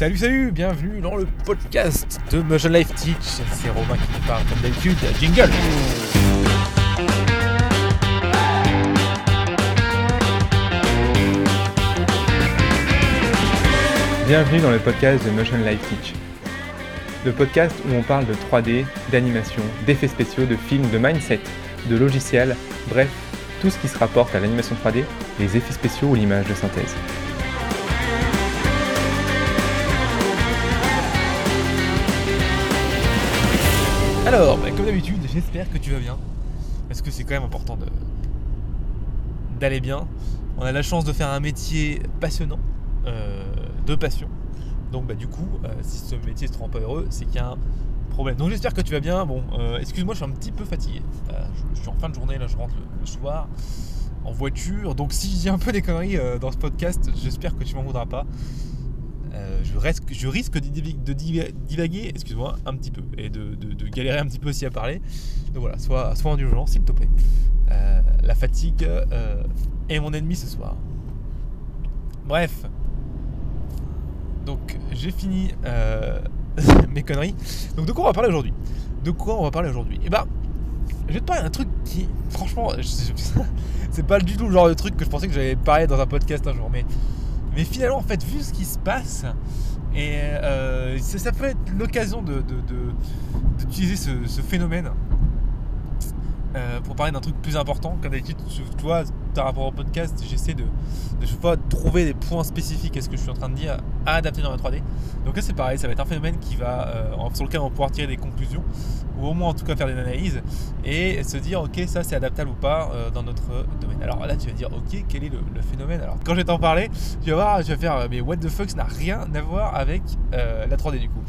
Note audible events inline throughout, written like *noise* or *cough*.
Salut, salut, bienvenue dans le podcast de Motion Life Teach. C'est Romain qui vous parle comme d'habitude. Jingle Bienvenue dans le podcast de Motion Life Teach. Le podcast où on parle de 3D, d'animation, d'effets spéciaux, de films, de mindset, de logiciels, bref, tout ce qui se rapporte à l'animation 3D, les effets spéciaux ou l'image de synthèse. Alors, comme d'habitude, j'espère que tu vas bien. Parce que c'est quand même important d'aller bien. On a la chance de faire un métier passionnant, euh, de passion. Donc bah du coup, euh, si ce métier se rend pas heureux, c'est qu'il y a un problème. Donc j'espère que tu vas bien. Bon, euh, excuse-moi, je suis un petit peu fatigué. Je, suis en fin de journée, là je rentre le, soir en voiture. Donc si dis un peu des conneries dans ce podcast, j'espère que tu m'en voudras pas. Euh, je, risque de, div- de div- divaguer, excuse-moi, un petit peu, et de, galérer un petit peu aussi à parler. Donc voilà, sois, sois indulgent, s'il te plaît. Euh, la fatigue euh, est mon ennemi ce soir. Bref. Donc j'ai fini *laughs* mes conneries. Donc de quoi on va parler aujourd'hui? De quoi on va parler aujourd'hui? Eh ben, je vais te parler d'un truc qui, franchement, *laughs* c'est pas du tout le genre de truc que je pensais que j'allais parler dans un podcast un jour, mais mais finalement, en fait, vu ce qui se passe, et euh, ça, peut être l'occasion de, d'utiliser ce, phénomène euh, pour parler d'un truc plus important. Comme d'habitude, tu tu vois, par rapport au podcast, j'essaie de, de je pas, trouver des points spécifiques à ce que je suis en train de dire à adapter dans la 3D. Donc là, c'est pareil, ça va être un phénomène qui va, euh, sur lequel on va pouvoir tirer des conclusions, ou au moins en tout cas faire des analyses, et se dire, ok, ça c'est adaptable ou pas euh, dans notre domaine. Alors là, tu vas dire, ok, quel est le, phénomène? Alors quand je vais t'en parler, tu vas voir, tu vas faire, mais what the fuck, ça n'a rien à voir avec euh, la 3D du coup.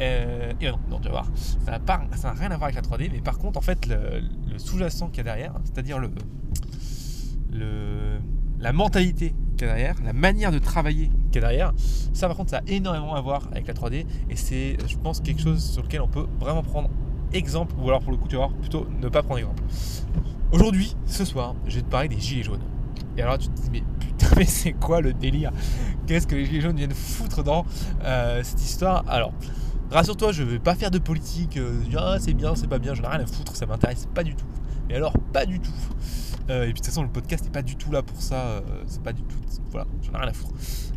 Et non, non, tu vas voir, ça n'a rien à voir avec la 3D, mais par contre, en fait, le sous-jacent qu'il y a derrière, c'est-à-dire le, la mentalité qu'il y a derrière, la manière de travailler qu'il y a derrière, ça par contre, ça a énormément à voir avec la 3D, et c'est, je pense, quelque chose sur lequel on peut vraiment prendre exemple, ou alors pour le coup, tu vas voir, plutôt ne pas prendre exemple. Aujourd'hui, ce soir, je vais te parler des gilets jaunes. Et alors tu te dis, mais putain, *laughs* mais c'est quoi le délire? Qu'est-ce que les gilets jaunes viennent foutre dans euh, cette histoire? Alors, rassure-toi, je vais pas faire de politique, euh, ah, c'est bien, c'est pas bien, j'en ai rien à foutre, ça m'intéresse pas du tout. Mais alors, pas du tout. Euh, et puis de toute façon, le podcast n'est pas du tout là pour ça, euh, c'est pas du tout. Voilà, j'en ai rien à foutre.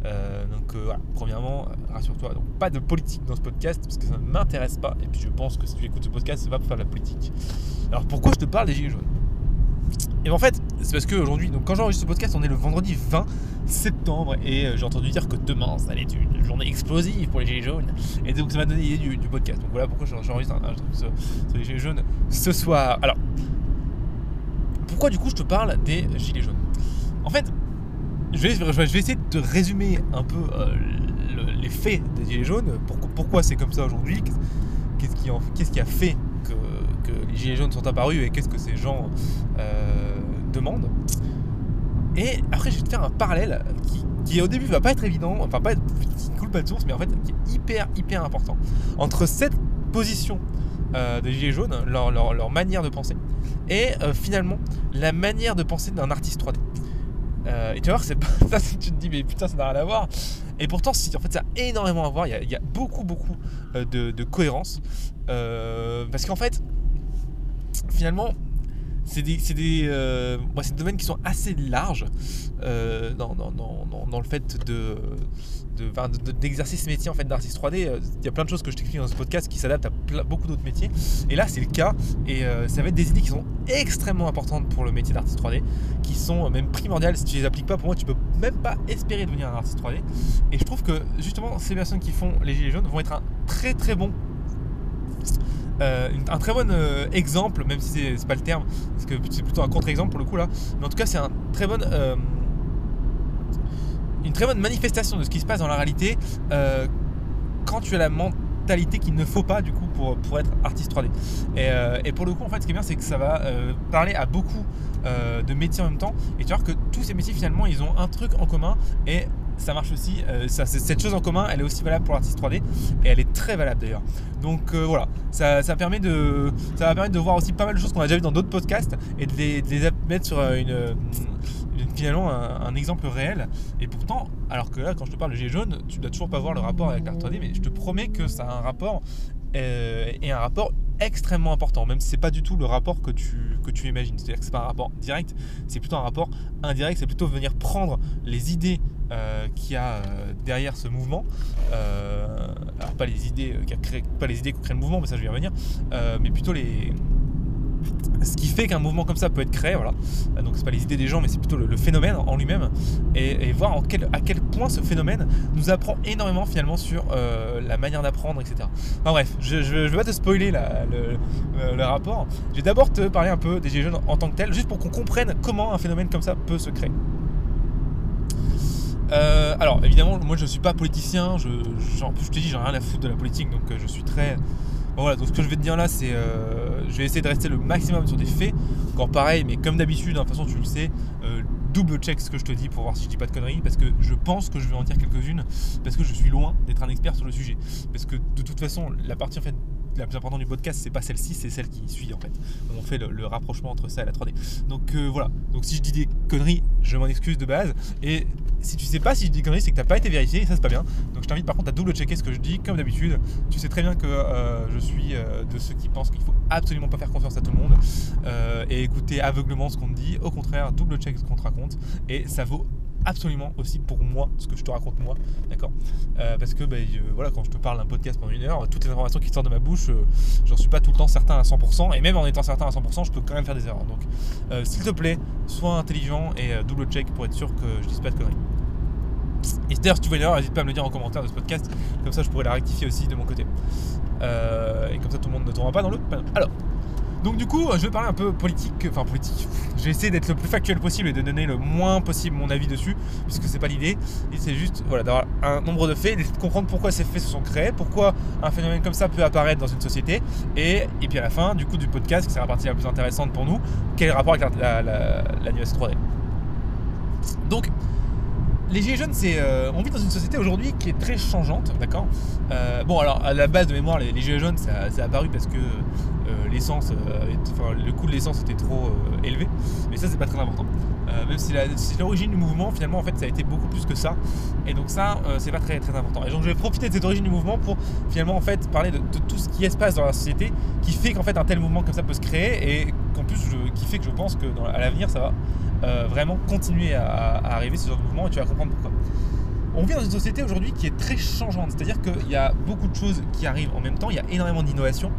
Euh, donc voilà, premièrement, rassure-toi, donc pas de politique dans ce podcast parce que ça ne m'intéresse pas. Et puis je pense que si tu écoutes ce podcast, c'est pas pour faire de la politique. Alors pourquoi je te parle des gilets jaunes? Et ben, en fait, c'est parce qu'aujourd'hui, donc quand j'enregistre ce podcast, on est le vendredi 20 septembre et j'ai entendu dire que demain, ça allait être une journée explosive pour les Gilets jaunes. Et donc ça m'a donné l'idée du, podcast. Donc voilà pourquoi j'en- j'enregistre sur les Gilets jaunes ce soir. Alors, pourquoi du coup je te parle des Gilets jaunes? En fait, je vais, essayer de te résumer un peu euh, le- les faits des Gilets jaunes. Pourquoi, c'est comme ça aujourd'hui? Qu'est-ce qui, a fait que, les Gilets jaunes sont apparus et qu'est-ce que ces gens euh, demandent? Et après, je vais te faire un parallèle qui, au début va pas être évident, enfin pas être, qui coule pas de source, mais en fait qui est hyper hyper important. Entre cette position euh, des Gilets jaunes, leur, manière de penser, et euh, finalement la manière de penser d'un artiste 3D. Euh, et tu vas voir, c'est pas *laughs* ça, tu te dis, mais putain, ça n'a rien à voir. Et pourtant, en fait, ça a énormément à voir. Il y a, beaucoup, beaucoup de, cohérence. Parce qu'en fait, finalement, c'est des, domaines qui sont assez larges dans le fait de, de- enfin, de- de- métier en fait d'artiste 3D. Euh, Il y a plein de choses que je t'écris dans ce podcast qui s'adaptent à beaucoup d'autres métiers. Et là, c'est le cas. Et euh, ça va être des idées qui sont extrêmement importantes pour le métier d'artiste 3D, qui sont même primordiales. Si tu les appliques pas, pour moi, tu peux même pas espérer devenir un artiste 3D. Et je trouve que justement, ces personnes qui font les gilets jaunes vont être un très très bon euh, euh, exemple, même si c'est- pas le terme, parce que c'est plutôt un contre-exemple pour le coup là. Mais en tout cas, c'est un très bon, euh, une très bonne manifestation de ce qui se passe dans la réalité euh, quand tu as la mentalité qu'il ne faut pas du coup pour, pour être artiste 3D. Et, euh, et pour le coup, en fait, ce qui est bien, c'est que ça va euh, parler à beaucoup de métiers en même temps. Et tu vas voir que tous ces métiers finalement, ils ont un truc en commun et ça marche aussi. cette chose en commun, elle est aussi valable pour l'artiste 3D et elle est très valable d'ailleurs. Donc voilà, ça, ça permet de, ça va permettre de voir aussi pas mal de choses qu'on a déjà vues dans d'autres podcasts et de les, de les mettre sur une finalement un, exemple réel. Et pourtant, alors que là, quand je te parle de Gilets jaunes, tu dois toujours pas voir le rapport avec l'art 3D, mais je te promets que ça a un rapport euh, et un rapport extrêmement important, même si c'est pas du tout le rapport que tu, que tu imagines. C'est-à-dire que c'est pas un rapport direct, c'est plutôt un rapport indirect, c'est plutôt venir prendre les idées euh, qu'il y a euh, derrière ce mouvement. alors pas les idées qui a créé, pas les idées qui créent le mouvement, mais ça je vais y revenir, mais plutôt les, ce qui fait qu'un mouvement comme ça peut être créé, voilà. Euh, donc c'est pas les idées des gens, mais c'est plutôt le, phénomène en lui-même, et, voir à quel point ce phénomène nous apprend énormément finalement sur euh, la manière d'apprendre, etc. Enfin bref, je, vais pas te spoiler le, rapport. Je vais d'abord te parler un peu des Gilets en tant que tel, juste pour qu'on comprenne comment un phénomène comme ça peut se créer. Euh, alors évidemment, moi je suis pas politicien, je, je te dis, j'ai rien à foutre de la politique, donc je suis très voilà, donc ce que je vais te dire là, c'est. Euh, je vais essayer de rester le maximum sur des faits. Encore pareil, mais comme d'habitude, hein, de toute façon, tu le sais, euh, double check ce que je te dis pour voir si je dis pas de conneries. Parce que je pense que je vais en dire quelques-unes. Parce que je suis loin d'être un expert sur le sujet. Parce que de toute façon, la partie en fait la plus importante du podcast, c'est pas celle-ci, c'est celle qui suit en fait. On fait le, rapprochement entre ça et la 3D. Donc euh, voilà. Donc si je dis des conneries, je m'en excuse de base. Et si tu sais pas si je dis conneries, c'est que t'as pas été vérifié et ça c'est pas bien. Donc je t'invite par contre à double checker ce que je dis comme d'habitude. Tu sais très bien que euh, je suis euh, de ceux qui pensent qu'il faut absolument pas faire confiance à tout le monde et écouter aveuglement ce qu'on te dit. Au contraire, double check ce qu'on te raconte et ça vaut absolument aussi pour moi ce que je te raconte moi, d'accord euh, Parce que ben, voilà, quand je te parle d'un podcast pendant une heure, toutes les informations qui sortent de ma bouche, euh, j'en suis pas tout le temps certain à 100%, et même en étant certain à 100%, je peux quand même faire des erreurs. Donc, euh, s'il te plaît, sois intelligent et double check pour être sûr que je dise pas de conneries. Et d'ailleurs, si tu vois une erreur, n'hésite pas à me le dire en commentaire de ce podcast, comme ça je pourrais la rectifier aussi de mon côté. et comme ça tout le monde ne tombera pas dans le. Alors, donc du coup, je vais parler un peu politique, enfin politique. J'ai essayé d'être le plus factuel possible et de donner le moins possible mon avis dessus, puisque c'est pas l'idée. C'est juste voilà, d'avoir un nombre de faits, d'essayer de comprendre pourquoi ces faits se sont créés, pourquoi un phénomène comme ça peut apparaître dans une société. Et, puis à la fin, du coup, du podcast, qui sera la partie la plus intéressante pour nous, quel rapport avec l'animation la, 3D. Donc, les Gilets jaunes, c'est, euh, on vit dans une société aujourd'hui qui est très changeante, d'accord? Euh, Bon, alors à la base de mémoire, les, Gilets jaunes, ça, ça, apparu parce que l'essence, enfin, le coût de l'essence était trop élevé, mais ça, c'est pas très important. même si, l'origine du mouvement, finalement, en fait, ça a été beaucoup plus que ça, et donc ça, c'est pas très très important. Et donc, je vais profiter de cette origine du mouvement pour finalement, en fait, parler de, tout ce qui se passe dans la société, qui fait qu'en fait, un tel mouvement comme ça peut se créer, et qu'en plus, qui fait que je pense que dans, à l'avenir, ça va euh, vraiment continuer à, arriver ce genre de mouvement et tu vas comprendre pourquoi. On vit dans une société aujourd'hui qui est très changeante, c'est-à-dire qu'il y a beaucoup de choses qui arrivent en même temps, il y a énormément d'innovation.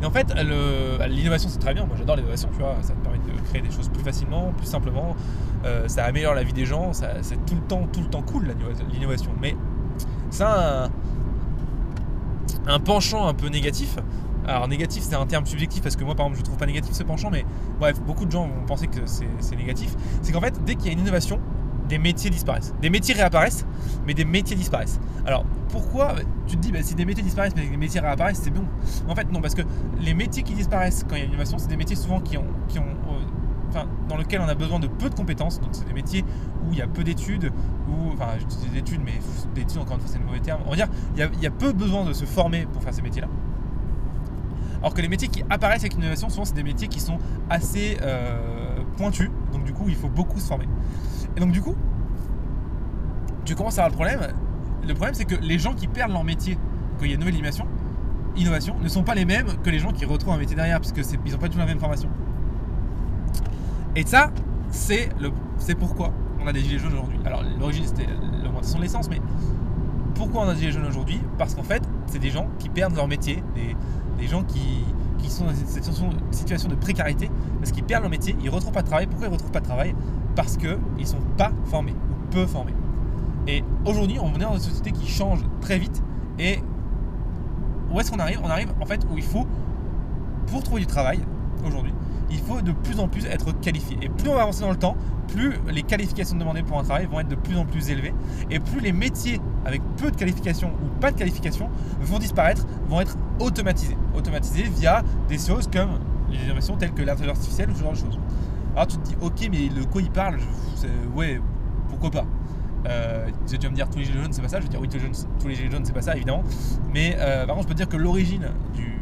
Et en fait, l'innovation c'est très bien, moi j'adore l'innovation, tu vois, ça te permet de créer des choses plus facilement, plus simplement, euh, ça améliore la vie des gens, c'est tout le temps, tout le temps cool l'innovation. Mais ça a un, un penchant un peu négatif, alors négatif c'est un terme subjectif parce que moi par exemple je trouve pas négatif ce penchant mais bref beaucoup de gens vont penser que c'est négatif. C'est qu'en fait dès qu'il y a une innovation, des métiers disparaissent. Des métiers réapparaissent, mais des métiers disparaissent. Alors pourquoi tu te dis bah, si des métiers disparaissent mais des métiers réapparaissent c'est bon En fait non parce que les métiers qui disparaissent quand il y a une innovation c'est des métiers souvent qui ont, qui ont euh, dans lesquels on a besoin de peu de compétences. Donc, c'est des métiers où il y a peu d'études, ou enfin, je dis des études, mais des études, encore une fois, c'est le mauvais terme. On va dire, il y, a, il y a peu besoin de se former pour faire ces métiers-là. Alors que les métiers qui apparaissent avec l'innovation, souvent, c'est des métiers qui sont assez euh, pointus. Donc, du coup, il faut beaucoup se former. Et donc, du coup, tu commences à avoir le problème. Le problème, c'est que les gens qui perdent leur métier quand il y a une nouvelle innovation, innovation ne sont pas les mêmes que les gens qui retrouvent un métier derrière, parce qu'ils n'ont pas tout la même formation. Et ça, c'est pourquoi on a des gilets jaunes aujourd'hui. Alors, l'origine, c'était l'augmentation de l'essence, mais pourquoi on a des gilets jaunes aujourd'hui? Parce qu'en fait, c'est des gens qui perdent leur métier, des, des gens qui, sont dans cette situation de précarité parce qu'ils perdent leur métier, ils ne retrouvent pas de travail. Pourquoi ils ne retrouvent pas de travail? Parce qu'ils ne sont pas formés ou peu formés. Et aujourd'hui, on est dans une société qui change très vite. Et où est-ce qu'on arrive? On arrive en fait où il faut, pour trouver du travail aujourd'hui, il faut de plus en plus être qualifié. Et plus on va avancer dans le temps, plus les qualifications demandées pour un travail vont être de plus en plus élevées. Et plus les métiers avec peu de qualifications ou pas de qualifications vont disparaître, vont être automatisés. Automatisés via des choses comme les innovations telles que l'intelligence artificielle ou ce genre de choses. Alors tu te dis, ok, mais de quoi il parle Ouais, pourquoi pas? Euh, tu vas me dire tous les gilets jaunes c'est pas ça, je vais dire oui tous les, gilets jaunes c'est pas ça évidemment. Mais euh, par contre je peux dire que l'origine du,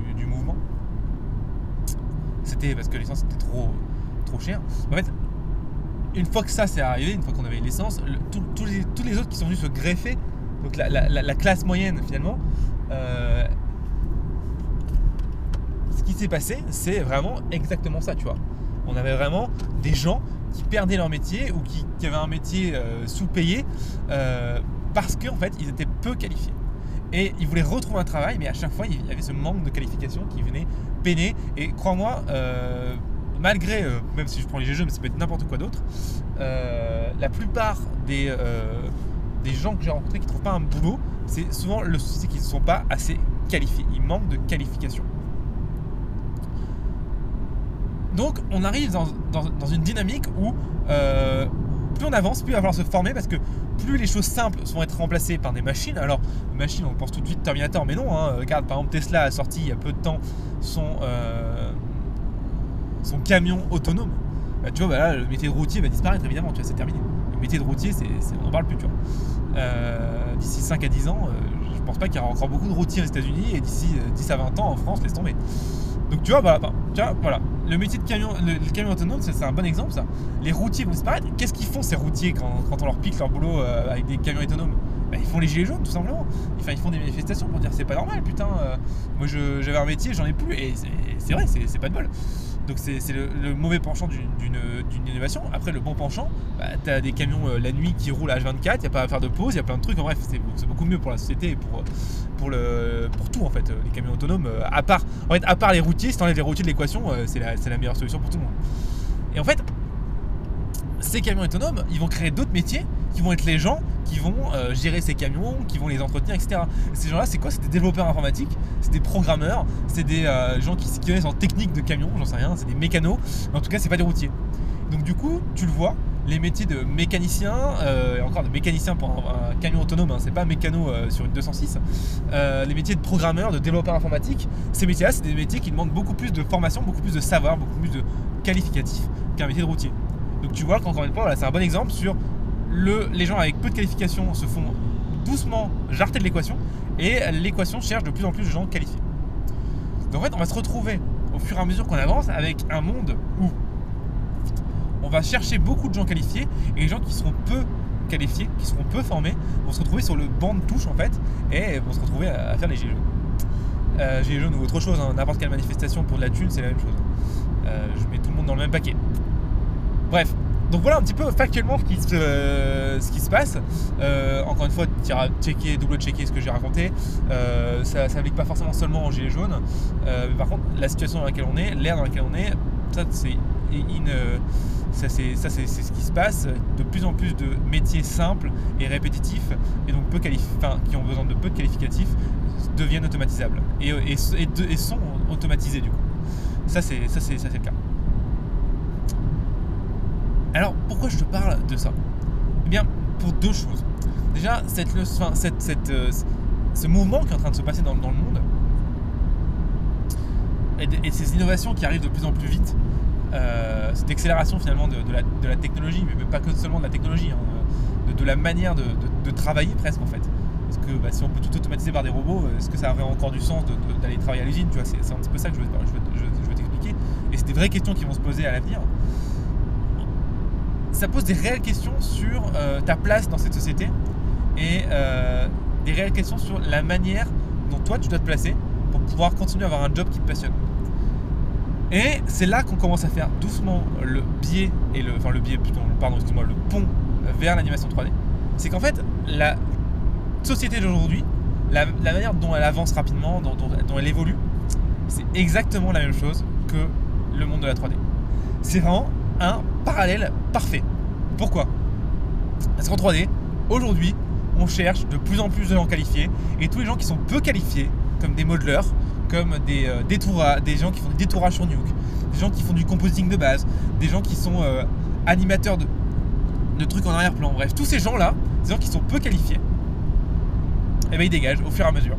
c'était parce que l'essence était trop, trop chère. En fait, une fois que ça c'est arrivé, une fois qu'on avait l'essence, tous les, tous les autres qui sont venus se greffer, donc la, la- la- la classe moyenne finalement, euh, ce qui s'est passé, c'est vraiment exactement ça, tu vois. On avait vraiment des gens qui perdaient leur métier ou qui, qui avaient un métier euh, sous-payé euh, parce qu'en fait, ils étaient peu qualifiés. Et ils voulaient retrouver un travail, mais à chaque fois, il y avait ce manque de qualification qui venait peiner. Et crois-moi, euh, malgré, euh, même si je prends les GGE, mais ça peut être n'importe quoi d'autre, euh, la plupart des, des gens que j'ai rencontrés qui ne trouvent pas un boulot, c'est souvent le souci qu'ils ne sont pas assez qualifiés. Ils manquent de qualification. Donc on arrive dans, dans- une dynamique où plus on avance, plus il va falloir se former parce que plus les choses simples vont être remplacées par des machines. Alors, machines, on pense tout de suite Terminator, mais non. hein. Regarde, par exemple, Tesla a sorti il y a peu de temps son, euh, camion autonome. Bah, tu vois, bah le métier de routier va disparaître évidemment, tu vois, c'est terminé. Le métier de routier, c'est, on n'en parle plus, tu vois. Euh, d'ici 5 à 10 ans, euh, je pense pas qu'il y aura encore beaucoup de routiers aux États-Unis et d'ici euh, 10 à 20 ans en France, laisse tomber. Donc tu vois, voilà, enfin, tu vois, voilà. Le métier de camion, le, camion autonome, c'est un bon exemple ça. Les routiers vont disparaître. Qu'est-ce qu'ils font ces routiers quand, on leur pique leur boulot euh, avec des camions autonomes? Bah, Ils font les gilets jaunes tout simplement. Enfin, ils font des manifestations pour dire c'est pas normal, putain. euh, moi j'avais un métier, j'en ai plus. Et c'est- vrai, c'est pas de bol. Donc c'est le, mauvais penchant d'une- innovation. Après le bon penchant, bah, t'as des camions euh, la nuit qui roulent à H24, y a pas à faire de pause, y a plein de trucs. En bref, c'est beaucoup mieux pour la société et pour, pour, le, pour tout en fait. euh, Les camions autonomes, euh, à part, les routiers, si t'enlèves les routiers de l'équation, euh, c'est la meilleure solution pour tout le monde. Et en fait, camions autonomes, ils vont créer d'autres métiers qui vont être les gens qui vont euh, gérer ces camions, qui vont les entretenir, etc. Et ces gens-là, c'est quoi? C'est des développeurs informatiques, c'est des programmeurs, c'est des euh, gens qui s'y connaissent en technique de camion, j'en sais rien, c'est des mécanos, en tout cas, c'est pas des routiers. Donc du coup, tu le vois, les métiers de mécanicien, euh, et encore de mécanicien pour un, camion autonome, hein, c'est pas mécano sur une 206, euh, les métiers de programmeur, de développeur informatique, ces métiers-là, c'est des métiers qui demandent beaucoup plus de formation, beaucoup plus de savoir, beaucoup plus de qualificatif qu'un métier de routier. Donc tu vois qu'encore une fois, voilà, c'est un bon exemple sur le, les gens avec peu de qualification se font doucement jarter de l'équation et l'équation cherche de plus en plus de gens qualifiés. Donc en fait, on va se retrouver au fur et à mesure qu'on avance avec un monde où on va chercher beaucoup de gens qualifiés et les gens qui seront peu qualifiés, qui seront peu formés, vont se retrouver sur le banc de touche en fait et vont se retrouver à, faire les gilets jaunes. Euh, jaunes ou autre chose, hein, n'importe quelle manifestation pour de la thune, c'est la même chose. Euh, je mets tout le monde dans le même paquet. Bref, donc voilà un petit peu factuellement ce qui se, euh, passe. Euh, encore une fois, tu double-checker ce que j'ai raconté. Euh, ça s'applique pas forcément seulement aux gilets jaunes. Par contre, la situation dans laquelle on est, l'ère dans laquelle on est, ça c'est ça, c'est, ce qui se passe. De plus en plus de métiers simples et répétitifs, et donc peu enfin, qui ont besoin de peu de qualificatifs, deviennent automatisables et, et, sont automatisés du coup. Ça c'est le cas. Alors, pourquoi je te parle de ça? Eh bien, pour deux choses. Déjà, cette, euh, ce mouvement qui est en train de se passer dans, le monde, et, ces innovations qui arrivent de plus en plus vite, euh, cette accélération finalement de, la, technologie, mais pas que seulement de la technologie, hein, de, la manière de, travailler presque en fait. Parce que bah, si on peut tout automatiser par des robots, euh, est-ce que ça aurait encore du sens d'aller travailler à l'usine? C'est un petit peu ça que je veux- je veux t'expliquer. Et c'est des vraies questions qui vont se poser à l'avenir ça pose des réelles questions sur euh, ta place dans cette société et euh, des réelles questions sur la manière dont toi tu dois te placer pour pouvoir continuer à avoir un job qui te passionne. Et c'est là qu'on commence à faire doucement le biais et le enfin le biais plutôt pardon excuse-moi le pont vers l'animation 3D. C'est qu'en fait la société d'aujourd'hui, la, manière dont elle avance rapidement, dont- dont elle évolue, c'est exactement la même chose que le monde de la 3D. C'est vraiment un parallèle parfait. Pourquoi? Parce qu'en 3D, aujourd'hui, on cherche de plus en plus de gens qualifiés et tous les gens qui sont peu qualifiés, comme des modeleurs, comme des, euh, des gens qui font des détourages sur Nuke, des gens qui font du compositing de base, des gens qui sont euh, animateurs de, trucs en arrière-plan. Bref, tous ces gens-là, ces gens qui sont peu qualifiés, eh ben, ils dégagent au fur et à mesure.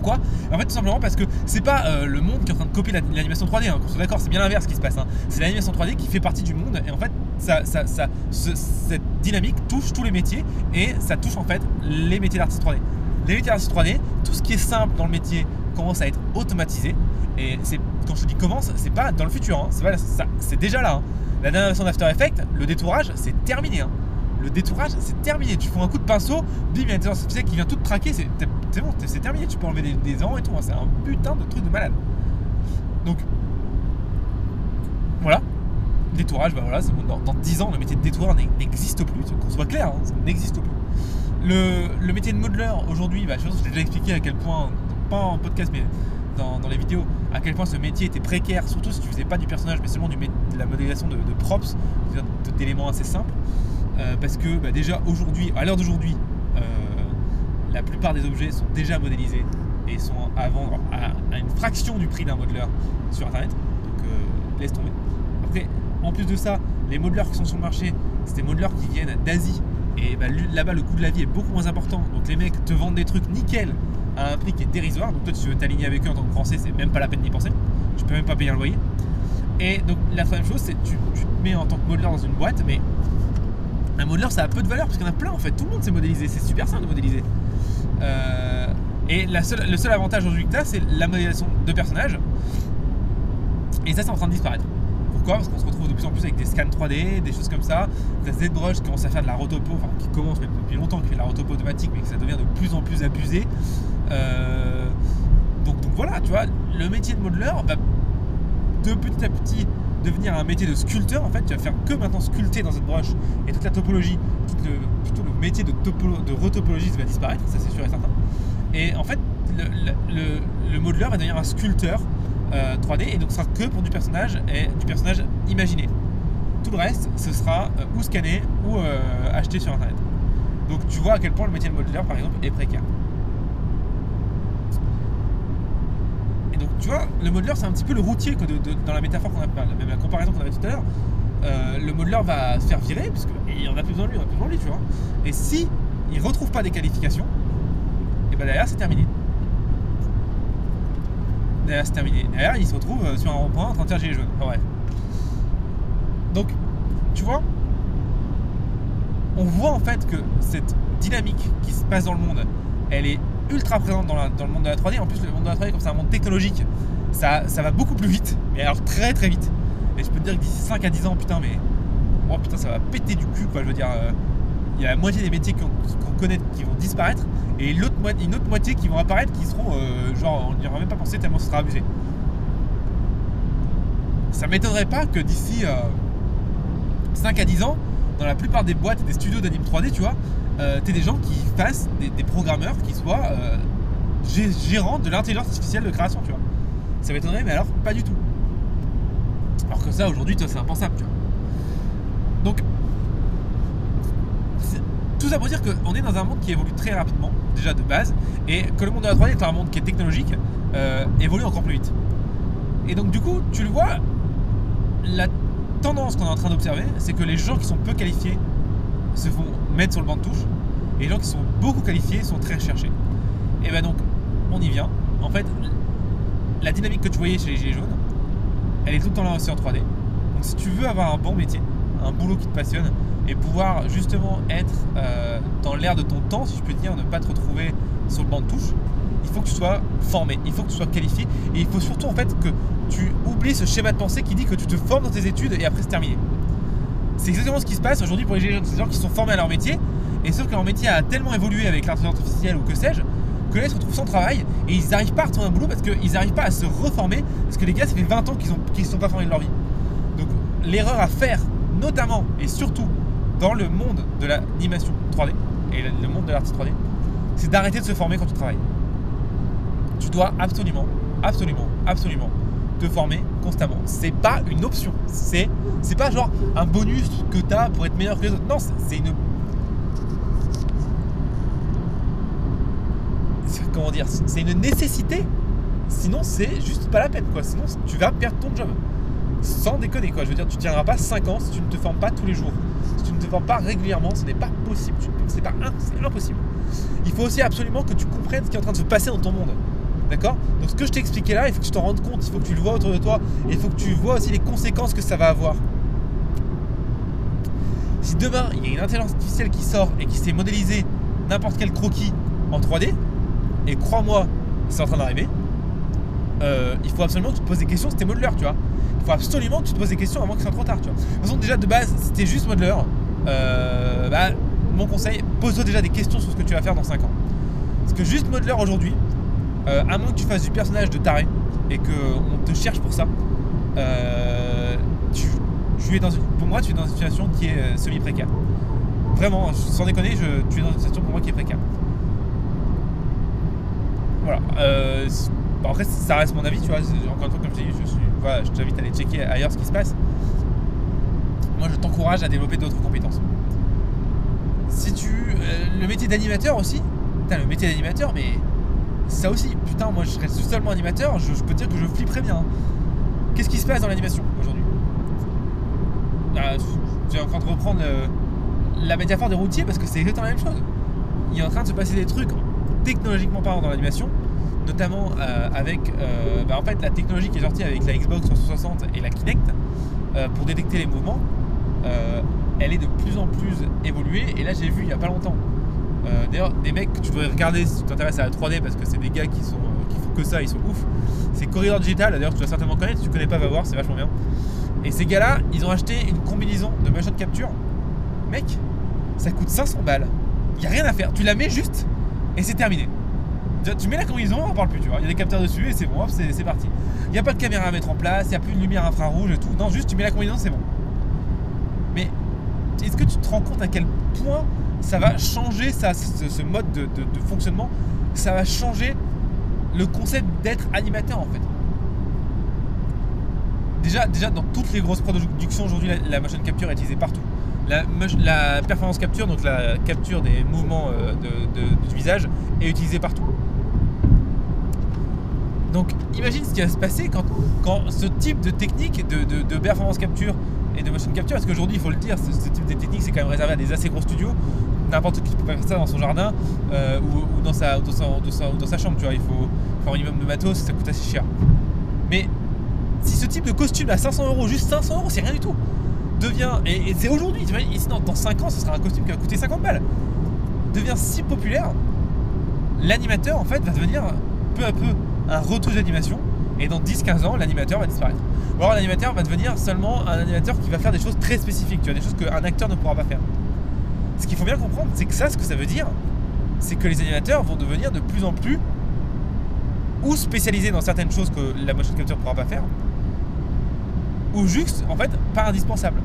Pourquoi En fait, tout simplement parce que c'est pas euh, le monde qui est en train de copier la- l'animation 3D, hein, qu'on soit d'accord, c'est bien l'inverse qui se passe. hein. C'est l'animation 3D qui fait partie du monde et en fait, cette dynamique touche tous les métiers et ça touche en fait les métiers d'artiste 3D. Les métiers d'artiste 3D, tout ce qui est simple dans le métier commence à être automatisé et quand je dis commence, c'est pas dans le futur, hein, c'est déjà là. hein. La dernière version d'After Effects, le détourage, c'est terminé. Le détourage, c'est terminé. Tu fais un coup de pinceau, bim, il y vient tout traquer, c'est bon, c'est terminé. Tu peux enlever des, des et tout. hein. C'est un putain de truc de malade. Donc, voilà. Détourage, bah voilà. Dans, dans 10 ans, le métier de détoureur n'e- n'existe plus. Qu'on soit clair, hein, ça n'existe plus. Le, métier de modeler aujourd'hui, bah, je pense que je t'ai déjà expliqué à quel point, pas en podcast, mais dans, les vidéos, à quel point ce métier était précaire, surtout si tu faisais pas du personnage, mais seulement de la modélisation de, de props, d'éléments assez simples. Euh, parce que bah, déjà aujourd'hui, à l'heure d'aujourd'hui, euh, la plupart des objets sont déjà modélisés et sont à vendre à, une fraction du prix d'un modeleur sur internet. Donc euh, laisse tomber. Après, en plus de ça, les modeleurs qui sont sur le marché, c'est des modeleurs qui viennent d'Asie. Et bah, là-bas, le coût de la vie est beaucoup moins important. Donc les mecs te vendent des trucs nickel à un prix qui est dérisoire. Donc toi, tu veux t'aligner avec eux en tant que français, c'est même pas la peine d'y penser. Tu peux même pas payer un loyer. Et donc la troisième chose, c'est tu, tu te mets en tant que modeleur dans une boîte, mais un modeleur ça a peu de valeur parce qu'il y en a plein en fait. Tout le monde sait modéliser, c'est super simple de modéliser. Euh, et le seul avantage aujourd'hui que tu c'est la modélisation de personnages. Et ça, c'est en train de disparaître. Pourquoi? Parce qu'on se retrouve de plus en plus avec des scans 3D, des choses comme ça. T'as ZBrush qui commence à faire de la rotopo, enfin qui commence même depuis longtemps, qui fait de la rotopo automatique, mais que ça devient de plus en plus abusé. Euh, donc, voilà, tu vois, le métier de modeleur va de petit à petit devenir un métier de sculpteur. En fait, tu vas faire que maintenant sculpter dans ZBrush et toute la topologie, tout le, plutôt le métier de, topo- de retopologiste va disparaître, ça c'est sûr et certain. Et en fait, le, le, va devenir un sculpteur euh, 3D et donc ce sera que pour du personnage et du personnage imaginé. Tout le reste, ce sera euh, ou scanné ou euh, acheté sur internet. Donc tu vois à quel point le métier de modeleur par exemple est précaire. Donc tu vois, le modeleur c'est un petit peu le routier que de- dans la métaphore qu'on a, enfin, même la comparaison qu'on avait tout à l'heure. Euh, le modeleur va se faire virer parce qu'il en a plus besoin de lui, on a plus besoin de lui, tu vois. Et si il retrouve pas des qualifications, et ben derrière c'est terminé. Derrière c'est terminé. Derrière il se retrouve euh, sur un rond-point en train de faire gilet jaune. Enfin, bref. Donc, tu vois, on voit en fait que cette dynamique qui se passe dans le monde, elle est ultra présente dans, le monde de la 3D. En plus, le monde de la 3D, comme c'est un monde technologique, ça, va beaucoup plus vite, mais alors très très vite. Et je peux te dire que d'ici 5 à 10 ans, putain, mais. Oh putain, ça va péter du cul, quoi. Je veux dire, euh, il y a la moitié des métiers qu'on connaît qui vont disparaître, et une autre moitié qui vont apparaître qui seront, euh, genre, on n'y aura même pas pensé tellement ce sera abusé. Ça m'étonnerait pas que d'ici euh, 5 à 10 ans, dans la plupart des boîtes des studios d'anime 3D, tu vois, euh, t'es des gens qui fassent des, programmeurs qui soient euh, gé- gérants de l'intelligence artificielle de création, tu vois. Ça m'étonnerait, mais alors pas du tout. Alors que ça, aujourd'hui, c'est impensable, tu vois. Donc, tout ça pour dire qu'on est dans un monde qui évolue très rapidement, déjà de base, et que le monde de la 3D est un monde qui est technologique, euh, évolue encore plus vite. Et donc, du coup, tu le vois, la tendance qu'on est en train d'observer, c'est que les gens qui sont peu qualifiés se font mettre sur le banc de touche, et les gens qui sont beaucoup qualifiés sont très recherchés. Et ben donc, on y vient. En fait, la dynamique que tu voyais chez les Gilets jaunes, elle est tout le temps là aussi en 3D. Donc si tu veux avoir un bon métier, un boulot qui te passionne, et pouvoir justement être euh, dans l'air de ton temps, si je peux dire, ne pas te retrouver sur le banc de touche, il faut que tu sois formé, il faut que tu sois qualifié, et il faut surtout en fait que tu oublies ce schéma de pensée qui dit que tu te formes dans tes études et après c'est terminé. C'est exactement ce qui se passe aujourd'hui pour les gens qui sont formés à leur métier, et sauf que leur métier a tellement évolué avec l'intelligence artificielle ou que sais-je, que là ils se retrouvent sans travail et ils n'arrivent pas à retrouver un boulot parce qu'ils n'arrivent pas à se reformer parce que les gars ça fait 20 ans qu'ils ne sont pas formés de leur vie. Donc l'erreur à faire, notamment et surtout dans le monde de l'animation 3D et le monde de l'artiste 3D, c'est d'arrêter de se former quand tu travailles. Tu dois absolument, absolument, absolument former constamment. C'est pas une option. C'est c'est pas genre un bonus que tu as pour être meilleur que les autres. Non, c'est- une comment dire, c'est une nécessité. Sinon, c'est juste pas la peine, quoi. Sinon, tu vas perdre ton job. Sans déconner, quoi. Je veux dire, tu tiendras pas 5 ans si tu ne te formes pas tous les jours. Si tu ne te formes pas régulièrement, ce n'est pas possible. C'est pas c'est impossible. Il faut aussi absolument que tu comprennes ce qui est en train de se passer dans ton monde. D'accord Donc, ce que je t'ai expliqué là, il faut que tu t'en rendes compte. Il faut que tu le vois autour de toi. Et il faut que tu vois aussi les conséquences que ça va avoir. Si demain, il y a une intelligence artificielle qui sort et qui sait modéliser n'importe quel croquis en 3D, et crois-moi, c'est en train d'arriver, euh, il faut absolument que tu te poses des questions t'es modeleur, tu vois. faut absolument que tu te poses des questions avant qu'il soit trop tard. Tu vois. De toute façon, déjà de base, t'es juste modeler, euh, bah, mon conseil, pose-toi déjà des questions sur ce que tu vas faire dans 5 ans. Parce que juste modeler aujourd'hui, euh, à moins que tu fasses du personnage de taré et qu'on te cherche pour ça, euh, tu, es dans une- pour moi, tu es dans une situation qui est euh, semi-précaire. Vraiment, sans déconner, je, tu es dans une situation pour moi qui est précaire. Voilà. Euh, bon, après, ça reste mon avis, tu vois. Encore une fois, comme je t'ai dit, je, suis- voilà, je t'invite à aller checker ailleurs ce qui se passe. Moi, je t'encourage à développer d'autres compétences. Si tu. euh, le métier d'animateur aussi. Putain, le métier d'animateur, mais. Ça aussi, putain, moi je serais seulement animateur, je, je peux dire que je flipperais bien. Qu'est-ce qui se passe dans l'animation aujourd'hui? Ah, Tu es en train de reprendre euh, la métaphore des routiers parce que c'est exactement la même chose. Il est en train de se passer des trucs technologiquement parlant dans l'animation, notamment euh, avec euh, bah, en fait la technologie qui est sortie avec la Xbox 360 et la Kinect pour détecter les mouvements. elle est de plus en plus évoluée et là j'ai vu il y a pas longtemps euh, D'ailleurs, des mecs que tu devrais regarder si tu t'intéresses à la 3D parce que c'est des gars qui, sont, font que ça, ils sont ouf. C'est Corridor Digital, d'ailleurs, tu vas certainement connaître. Si tu connais pas, va voir, c'est vachement bien. Et ces gars-là, ils ont acheté une combinaison de motion capture. Mec, ça coûte 500 balles. Il a rien à faire. Tu la mets juste et c'est terminé. Tu- mets la combinaison, on en parle plus, tu vois. Il y a des capteurs dessus et c'est bon, hop, c'est parti. Il a pas de caméra à mettre en place, il n'y a plus de lumière infrarouge et tout. Non, juste tu mets la combinaison, c'est bon. Mais est-ce que tu te rends compte à quel point ça va changer ce, mode de, fonctionnement Ça va changer le concept d'être animateur en fait. Déjà, dans toutes les grosses productions aujourd'hui, la, motion capture est utilisée partout. La, performance capture, donc la capture des mouvements euh, de- du visage, est utilisée partout. Donc imagine ce qui va se passer quand, ce type de technique de, performance capture et de motion capture, parce qu'aujourd'hui il faut le dire, ce type de technique c'est quand même réservé à des assez gros studios. N'importe qui peut pas faire ça dans son jardin euh, ou, dans sa, ou dans, sa, chambre, tu vois. Il faut faire un minimum de matos, ça coûte assez cher. Mais si ce type de costume à 500 euros, juste 500 euros, c'est rien du tout, devient, et, c'est aujourd'hui, tu vois, dans, dans 5 ans, ce sera un costume qui va coûter 50 balles, devient si populaire, l'animateur en fait va devenir peu à peu un retouche d'animation, et dans 10-15 ans, l'animateur va disparaître. Ou alors l'animateur va devenir seulement un animateur qui va faire des choses très spécifiques, tu vois, des choses qu'un acteur ne pourra pas faire. Ce qu'il faut bien comprendre, c'est que ça, ce que ça veut dire, c'est que les animateurs vont devenir de plus en plus ou spécialisés dans certaines choses que la motion capture ne pourra pas faire, ou juste, en fait, pas indispensables.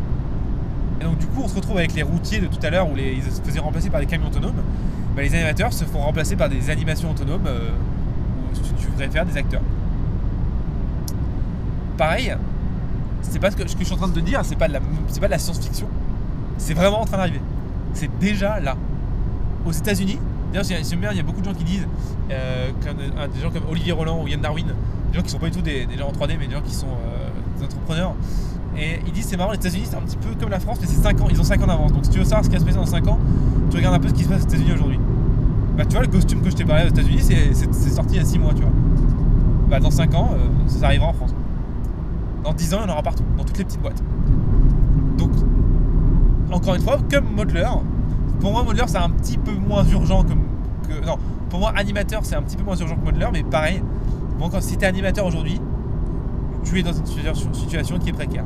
Et donc du coup, on se retrouve avec les routiers de tout à l'heure où ils se faisaient remplacer par des camions autonomes. Bah, les animateurs se font remplacer par des animations autonomes euh, où tu, tu préfères des acteurs. Pareil, c'est pas ce que, je suis en train de te dire, c'est pas pas de la science-fiction. C'est vraiment en train d'arriver. C'est déjà là. Aux États-Unis, d'ailleurs, j'aime bien, il y a beaucoup de gens qui disent, euh, des gens comme Olivier Roland ou Yann Darwin, des gens qui sont pas du tout des, gens en 3D, mais des gens qui sont euh, des entrepreneurs. Et ils disent c'est marrant, les États-Unis c'est un petit peu comme la France, mais c'est 5 ans, ils ont 5 ans d'avance. Donc si tu veux savoir ce qui va se passer dans 5 ans, tu regardes un peu ce qui se passe aux États-Unis aujourd'hui. Bah tu vois, le costume que je t'ai parlé aux États-Unis, c'est sorti il y a 6 mois, tu vois. Bah dans 5 ans, euh, ça arrivera en France. Dans 10 ans, il y en aura partout, dans toutes les petites boîtes. Encore une fois, comme modeler, pour moi, modeler c'est un petit peu moins urgent. Que, non, pour moi, animateur c'est un petit peu moins urgent que modeler, mais pareil, bon, quand, si tu es animateur aujourd'hui, tu es dans une situation, qui est précaire.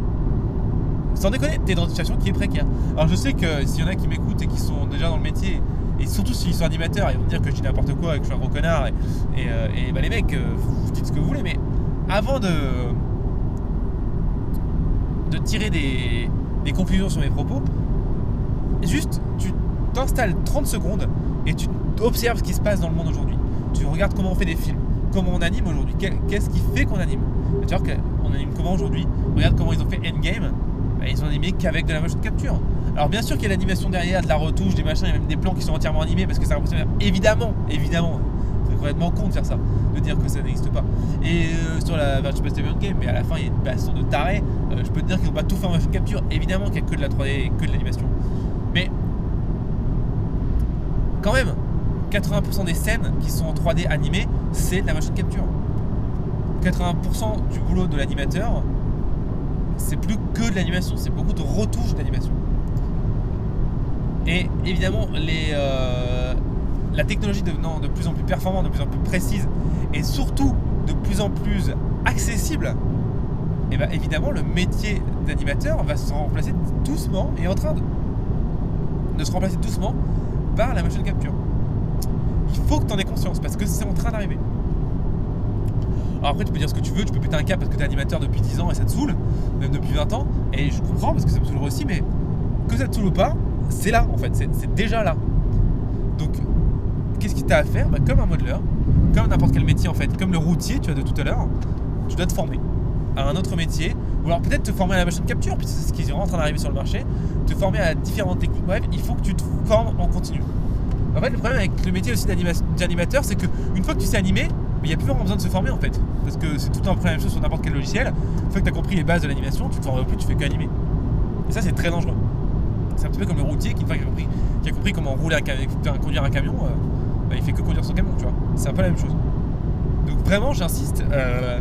Sans déconner, tu es dans une situation qui est précaire. Alors je sais que s'il y en a qui m'écoutent et qui sont déjà dans le métier, et surtout s'ils sont animateurs, ils vont dire que je dis n'importe quoi et que je suis un gros connard, et, et, euh, bah, les mecs, euh, vous dites ce que vous voulez, mais avant de, de tirer des, des conclusions sur mes propos, juste tu t'installes 30 secondes et tu observes ce qui se passe dans le monde aujourd'hui. Tu regardes comment on fait des films, comment on anime aujourd'hui, qu'est-ce qui fait qu'on anime. Tu vois qu'on anime comment aujourd'hui? Regarde comment ils ont fait Endgame, bah, ils ont animé qu'avec de la motion capture. Alors bien sûr qu'il y a l'animation derrière, de la retouche, des machins, il y a même des plans qui sont entièrement animés parce que ça impressionne. Évidemment, évidemment, c'est complètement con de faire ça, de dire que ça n'existe pas. Et euh, sur la Virtua Fighter Endgame, mais à la fin il y a une baston de tarés, euh, je peux te dire qu'ils n'ont pas tout fait en motion capture. Évidemment qu'il n'y a que de la 3D et que de l'animation. Mais quand même, 80% des scènes qui sont en 3D animées, c'est de la motion capture. 80% du boulot de l'animateur, c'est plus que de l'animation, c'est beaucoup de retouches d'animation. Et évidemment, euh, la technologie devenant de plus en plus performante, de plus en plus précise, et surtout de plus en plus accessible, et bien évidemment le métier d'animateur va se remplacer doucement et en train de, de se remplacer doucement par la motion capture. Il faut que tu en aies conscience parce que c'est en train d'arriver. Alors après, tu peux dire ce que tu veux, tu peux péter un câble parce que tu es animateur depuis 10 ans et ça te saoule, même depuis 20 ans, et je comprends parce que ça me saoulerait aussi, mais que ça te saoule ou pas, c'est là en fait, c'est déjà là. Donc, qu'est-ce qui t'a à faire? Bah, Comme un modeleur, comme n'importe quel métier en fait, comme le routier, tu as de tout à l'heure, tu dois te former à un autre métier, alors peut-être te former à la machine de capture, puisque c'est ce qui est en train d'arriver sur le marché, te former à différentes techniques, bref, il faut que tu te formes en continu. En fait, le problème avec le métier aussi d'animateur, c'est qu'une fois que tu sais animer, il n'y a plus vraiment besoin de se former en fait. Parce que c'est tout le temps la même chose sur n'importe quel logiciel. Une fois que tu as compris les bases de l'animation, tu te formes plus, tu fais qu'animer. Et ça, c'est très dangereux. C'est un petit peu comme le routier qui, une fois qu'il a compris, a compris comment rouler un, conduire un camion, euh, bah, il fait que conduire son camion, tu vois. C'est un peu la même chose. Donc vraiment, j'insiste. Euh,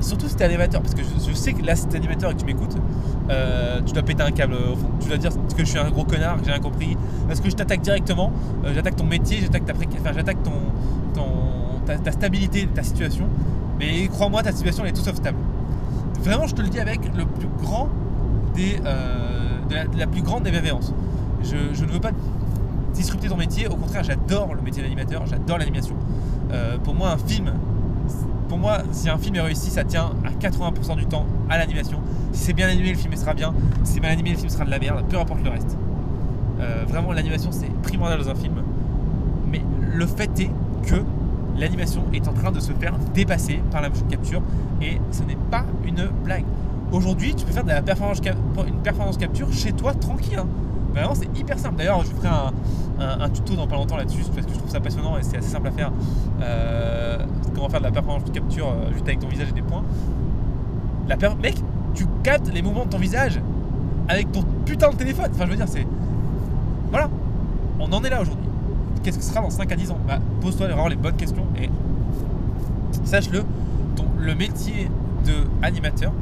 surtout si t'es animateur, parce que je, sais que là, si t'es animateur et que tu m'écoutes, euh, tu dois péter un câble au fond. Tu dois dire que je suis un gros connard, que j'ai rien compris. Parce que je t'attaque directement, j'attaque ton métier, j'attaque ta enfin, j'attaque ton, ta, stabilité, ta situation. Mais crois-moi, ta situation elle est tout sauf stable. Vraiment, je te le dis avec le plus grand des, euh, de, la, plus grande des bienveillances. Je, ne veux pas disrupter ton métier, au contraire, j'adore le métier d'animateur, j'adore l'animation. Euh, pour moi, un film, pour moi, si un film est réussi, ça tient à 80% du temps à l'animation. Si c'est bien animé, le film sera bien. Si c'est mal animé, le film sera de la merde, peu importe le reste. Euh, vraiment, l'animation, c'est primordial dans un film. Mais le fait est que l'animation est en train de se faire dépasser par la motion capture et ce n'est pas une blague. Aujourd'hui, tu peux faire de la performance, une performance capture chez toi tranquille. Hein. Vraiment, c'est hyper simple. D'ailleurs, je ferai un, tuto dans pas longtemps là-dessus parce que je trouve ça passionnant et c'est assez simple à faire. Euh, comment faire de la performance capture euh, juste avec ton visage et des points. La Mec, tu captes les mouvements de ton visage avec ton putain de téléphone. Enfin, je veux dire, c'est. Voilà. On en est là aujourd'hui qu'est-ce que ce sera dans 5 à 10 ans? Bah, Pose-toi vraiment les bonnes questions et sache-le, le métier de animateur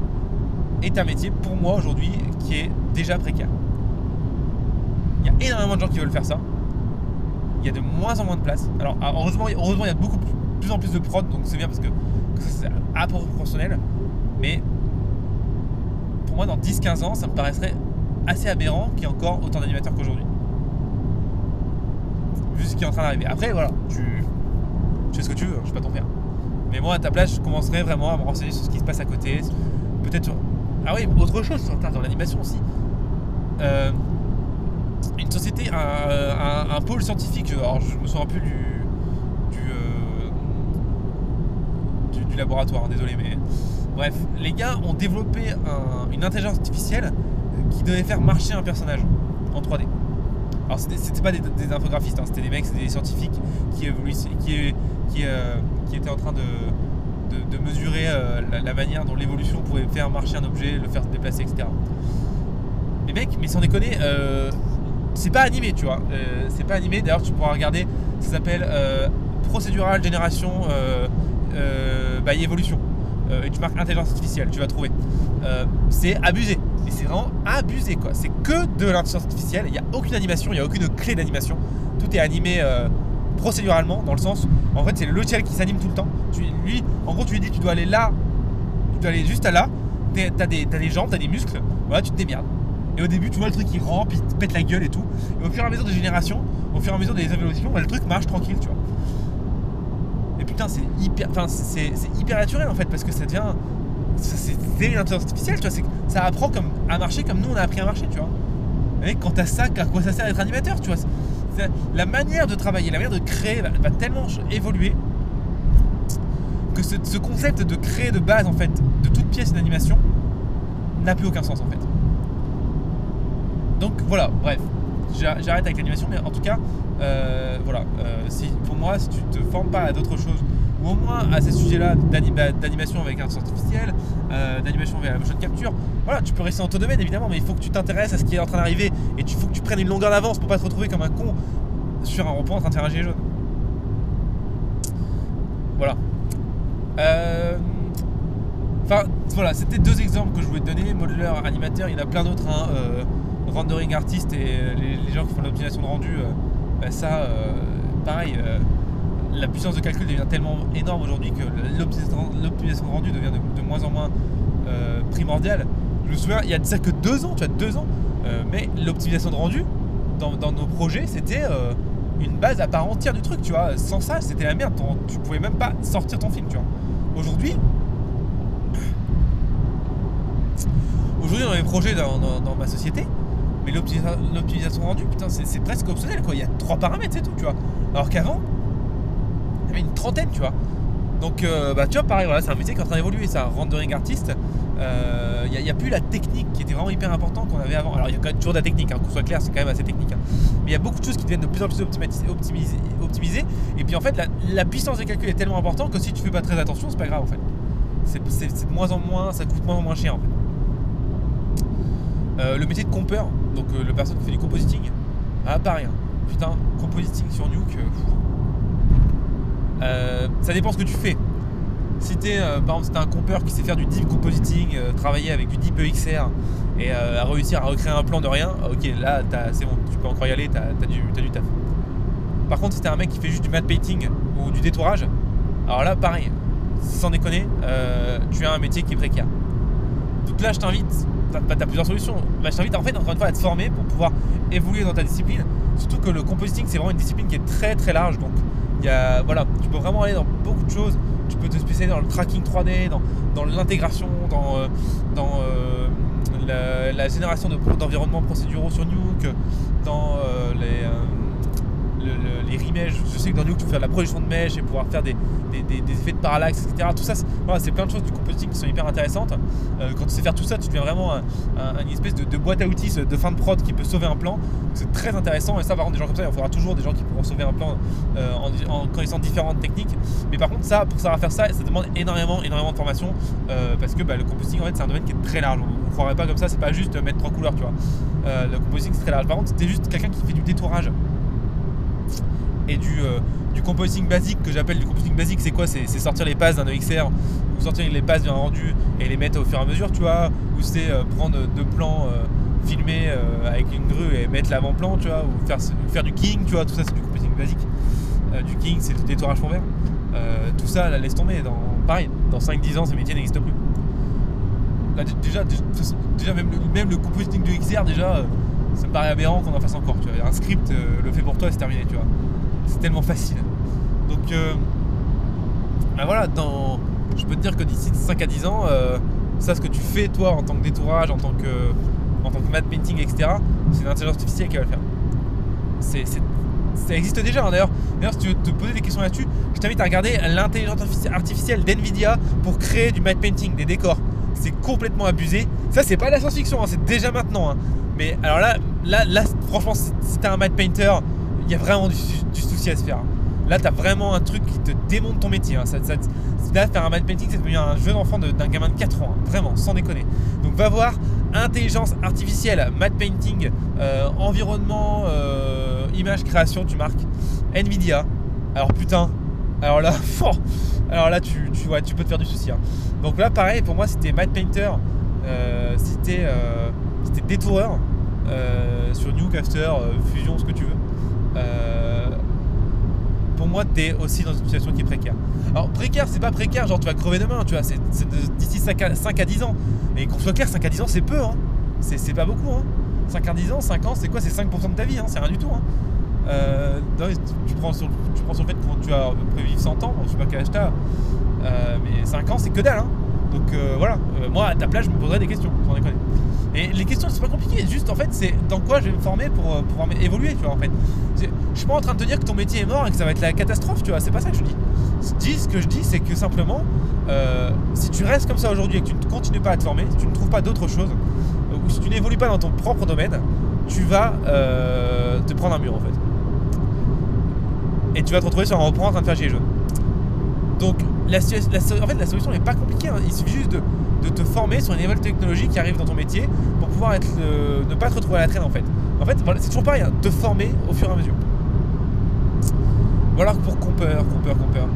est un métier pour moi aujourd'hui qui est déjà précaire. Il y a énormément de gens qui veulent faire ça. Il y a de moins en moins de place. Alors ah, heureusement, heureusement il y a beaucoup plus, en plus de prod, donc c'est bien parce que, c'est à proportionnel. Mais pour moi, dans 10-15 ans, ça me paraîtrait assez aberrant qu'il y ait encore autant d'animateurs qu'aujourd'hui vu ce qui est en train d'arriver. Après, voilà, tu, fais ce que tu veux, je suis pas ton père. Mais moi, à ta place, je commencerai vraiment à me renseigner sur ce qui se passe à côté. Peut-être Ah oui, autre chose dans l'animation aussi. Euh, une société, un, pôle scientifique, alors je me souviens plus du. du, euh, laboratoire, hein, désolé, mais. Bref, les gars ont développé une intelligence artificielle qui devait faire marcher un personnage en 3D. Alors c'était pas des, infographistes, hein, c'était des mecs, c'était des scientifiques qui, euh, étaient en train de, mesurer euh, la, manière dont l'évolution pouvait faire marcher un objet, le faire se déplacer, etc. Mais mec, mais sans déconner, c'est pas animé, tu vois. c'est pas animé, d'ailleurs tu pourras regarder, ça s'appelle Procedural Génération by Evolution. et tu marques intelligence artificielle, tu vas trouver. c'est abusé c'est vraiment abusé quoi. C'est que de l'intelligence artificielle, il n'y a aucune animation, il n'y a aucune clé d'animation. Tout est animé euh, procéduralement, dans le sens, en fait c'est le logiciel qui s'anime tout le temps. Lui, en gros tu lui dis tu dois aller là, tu dois aller juste à là, t'as des, des jambes, t'as des muscles, voilà tu te démerdes. Et au début tu vois le truc qui rampe, il te pète la gueule et tout. Et au fur et à mesure des générations, au fur et à mesure des évolutions, bah, le truc marche tranquille, tu vois. Et putain c'est hyper, enfin c'est hyper naturel en fait parce que ça devient c'est une intelligence artificielle, tu vois, ça apprend comme, à marcher comme nous on a appris à marcher, tu vois. Et quand t'as ça, à quoi ça sert d'être animateur, tu vois La manière de travailler, la manière de créer va, tellement évoluer que ce, concept de créer de base, en fait, de toute pièce d'animation n'a plus aucun sens, en fait. Donc voilà, bref, j'arrête avec l'animation, mais en tout cas, euh, voilà, euh, pour moi, si tu te formes pas à d'autres choses ou au moins à ces sujets-là d'animation avec intelligence artificielle, euh, d'animation avec la motion capture, voilà, tu peux rester dans ton domaine évidemment, mais il faut que tu t'intéresses à ce qui est en train d'arriver et il faut que tu prennes une longueur d'avance pour pas te retrouver comme un con sur un rond en train de faire un gilet jaune. Voilà. Euh, enfin, voilà, c'était deux exemples que je voulais te donner. Modeler, animateur, il y en a plein d'autres. Hein, rendering artiste et les, gens qui font l'optimisation de rendu, bah, ça, pareil la puissance de calcul devient tellement énorme aujourd'hui que l'optimisation de rendu devient de, moins en moins euh, primordiale. Je me souviens, il y a ça que deux ans, tu vois, deux ans, euh, mais l'optimisation de rendu dans, nos projets, c'était euh, une base à part entière du truc, tu vois. Sans ça, c'était la merde, tu pouvais même pas sortir ton film, tu vois. Aujourd'hui, aujourd'hui dans les projets dans, ma société, mais l'optimisation rendu, putain, c'est presque optionnel, quoi. Il y a trois paramètres, c'est tout, tu vois. Alors qu'avant, il y avait une trentaine, tu vois. Donc, euh, bah, tu vois, pareil, voilà, c'est un métier qui est en train d'évoluer, ça. Rendering artiste, il euh, n'y a, plus la technique qui était vraiment hyper importante qu'on avait avant. Alors, il y a quand même toujours de la technique, hein, qu'on soit clair, c'est quand même assez technique. Hein. Mais il y a beaucoup de choses qui deviennent de plus en plus optimisées. Et puis, en fait, la, puissance de calcul est tellement importante que si tu fais pas très attention, c'est pas grave, en fait. C'est de moins en moins, ça coûte moins en moins cher, en fait. Euh, le métier de compeur, donc le personne qui fait du compositing, ah, pareil. Hein. Putain, compositing sur Nuke. Euh, ça dépend ce que tu fais. Si t'es, euh, par exemple, si un compeur qui sait faire du deep compositing, euh, travailler avec du deep EXR et à réussir à recréer un plan de rien, ok, là, c'est bon, tu peux encore y aller, t'as, as du, du taf. Par contre, si t'es un mec qui fait juste du matte painting ou du détourage, alors là, pareil, sans déconner, tu as un métier qui est précaire. Donc là, je t'invite, t'as, as plusieurs solutions. Bah, je t'invite en fait, encore une fois, à te former pour pouvoir évoluer dans ta discipline. Surtout que le compositing, c'est vraiment une discipline qui est très très large. Donc, voilà, tu peux vraiment aller dans beaucoup de choses. Tu peux te spécialiser dans le tracking 3D, dans, l'intégration, dans, euh, dans euh, la, génération d'environnements procéduraux sur Nuke, dans euh, les les remèches. Je sais que dans Nuke, tu peux faire de la projection de mèche et pouvoir faire des, effets de parallaxe, etc. Tout ça, c'est plein de choses du compositing qui sont hyper intéressantes. Euh, quand tu sais faire tout ça, tu deviens vraiment une espèce de, boîte à outils de fin de prod qui peut sauver un plan. C'est très intéressant. Et ça, par contre, des gens comme ça, il faudra toujours des gens qui pourront sauver un plan euh, en, connaissant différentes techniques. Mais par contre, ça, pour savoir faire ça, ça demande énormément, énormément de formation euh, parce que bah, le compositing, en fait, c'est un domaine qui est très large. On ne croirait pas comme ça, c'est pas juste mettre trois couleurs, tu vois. le compositing, c'est très large. Par contre, es juste quelqu'un qui fait du détourage et du, euh, du composting basique que j'appelle du composting basique, c'est quoi? C'est, sortir les passes d'un EXR ou sortir les passes d'un rendu et les mettre au fur et à mesure, tu vois, ou c'est euh, prendre deux plans euh, filmés avec une grue et mettre l'avant-plan, tu vois, ou faire, faire du king, tu vois, tout ça c'est du composting basique. du king, c'est du détourage fond vert. tout ça, laisse tomber. Dans, pareil, dans 5-10 ans, ce métier n'existe plus. déjà, déjà même, le, même le compositing de XR, déjà, ça me paraît aberrant qu'on en fasse encore. Tu vois. Un script le fait pour toi, c'est terminé, tu vois c'est tellement facile. Donc, euh, ben voilà, dans, je peux te dire que d'ici 5 à 10 ans, euh, ça, ce que tu fais toi en tant que détourage, en tant que, en tant que matte painting, etc., c'est l'intelligence artificielle qui va le faire. C'est, ça existe déjà. Hein. D'ailleurs, d'ailleurs, si tu veux te poser des questions là-dessus, je t'invite à regarder l'intelligence artificielle d'NVIDIA pour créer du matte painting, des décors. C'est complètement abusé. Ça, c'est pas de la science-fiction, hein, c'est déjà maintenant. Hein. Mais alors là, là, là franchement, si t'es un matte painter, il y a vraiment du, souci à se faire. Là, tu as vraiment un truc qui te démonte ton métier. Hein. Ça, là, faire un matte painting, c'est devenu un jeune enfant d'un gamin de 4 ans. Hein. Vraiment, sans déconner. Donc, va voir intelligence artificielle, matte painting, euh, environnement, euh, image, création, tu marques Nvidia. Alors, putain, alors là, *laughs* alors là, tu, tu, tu peux te faire du souci. Hein. Donc là, pareil, pour moi, c'était matte painter, euh, c'était détoureur sur New Caster, Fusion, ce que tu veux. Euh, pour moi, tu es aussi dans une situation qui est précaire. Alors, précaire, c'est pas précaire, genre tu vas crever demain, tu vois, c'est d'ici 5 à, 10 ans. Et qu'on soit clair, 5 à 10 ans, c'est peu, hein. C'est pas beaucoup, hein. 5 à 10 ans, 5 ans, c'est quoi? C'est 5% de ta vie, hein. c'est rien du tout. Hein. Euh, tu, prends sur, sur le fait que tu as prévu 100 ans, je sais pas quel âge t'as, euh, mais 5 ans, c'est que dalle. Hein. Donc euh, voilà, moi à ta place, je me poserais des questions, sans déconner. Et les questions, c'est pas compliqué. Juste, en fait, c'est dans quoi je vais me former pour euh, pouvoir évoluer, tu vois, en fait. Je suis pas en train de te dire que ton métier est mort et que ça va être la catastrophe, tu vois. C'est pas ça que je dis. dis ce que je dis, c'est que simplement, euh, si tu restes comme ça aujourd'hui et que tu ne continues pas à te former, si tu ne trouves pas d'autre chose, euh, ou si tu n'évolues pas dans ton propre domaine, tu vas te prendre un mur, en fait. Et tu vas te retrouver sur un reprend en train de faire gilet jaune. Donc, la, en fait, la solution n'est pas compliquée. Hein. Il suffit juste de de te former sur une nouvelle technologie qui arrive dans ton métier pour pouvoir être ne pas te retrouver à la traîne en fait. En fait, c'est toujours pareil, hein, te former au fur et à mesure. Voilà pour compeur, compeur, compeur.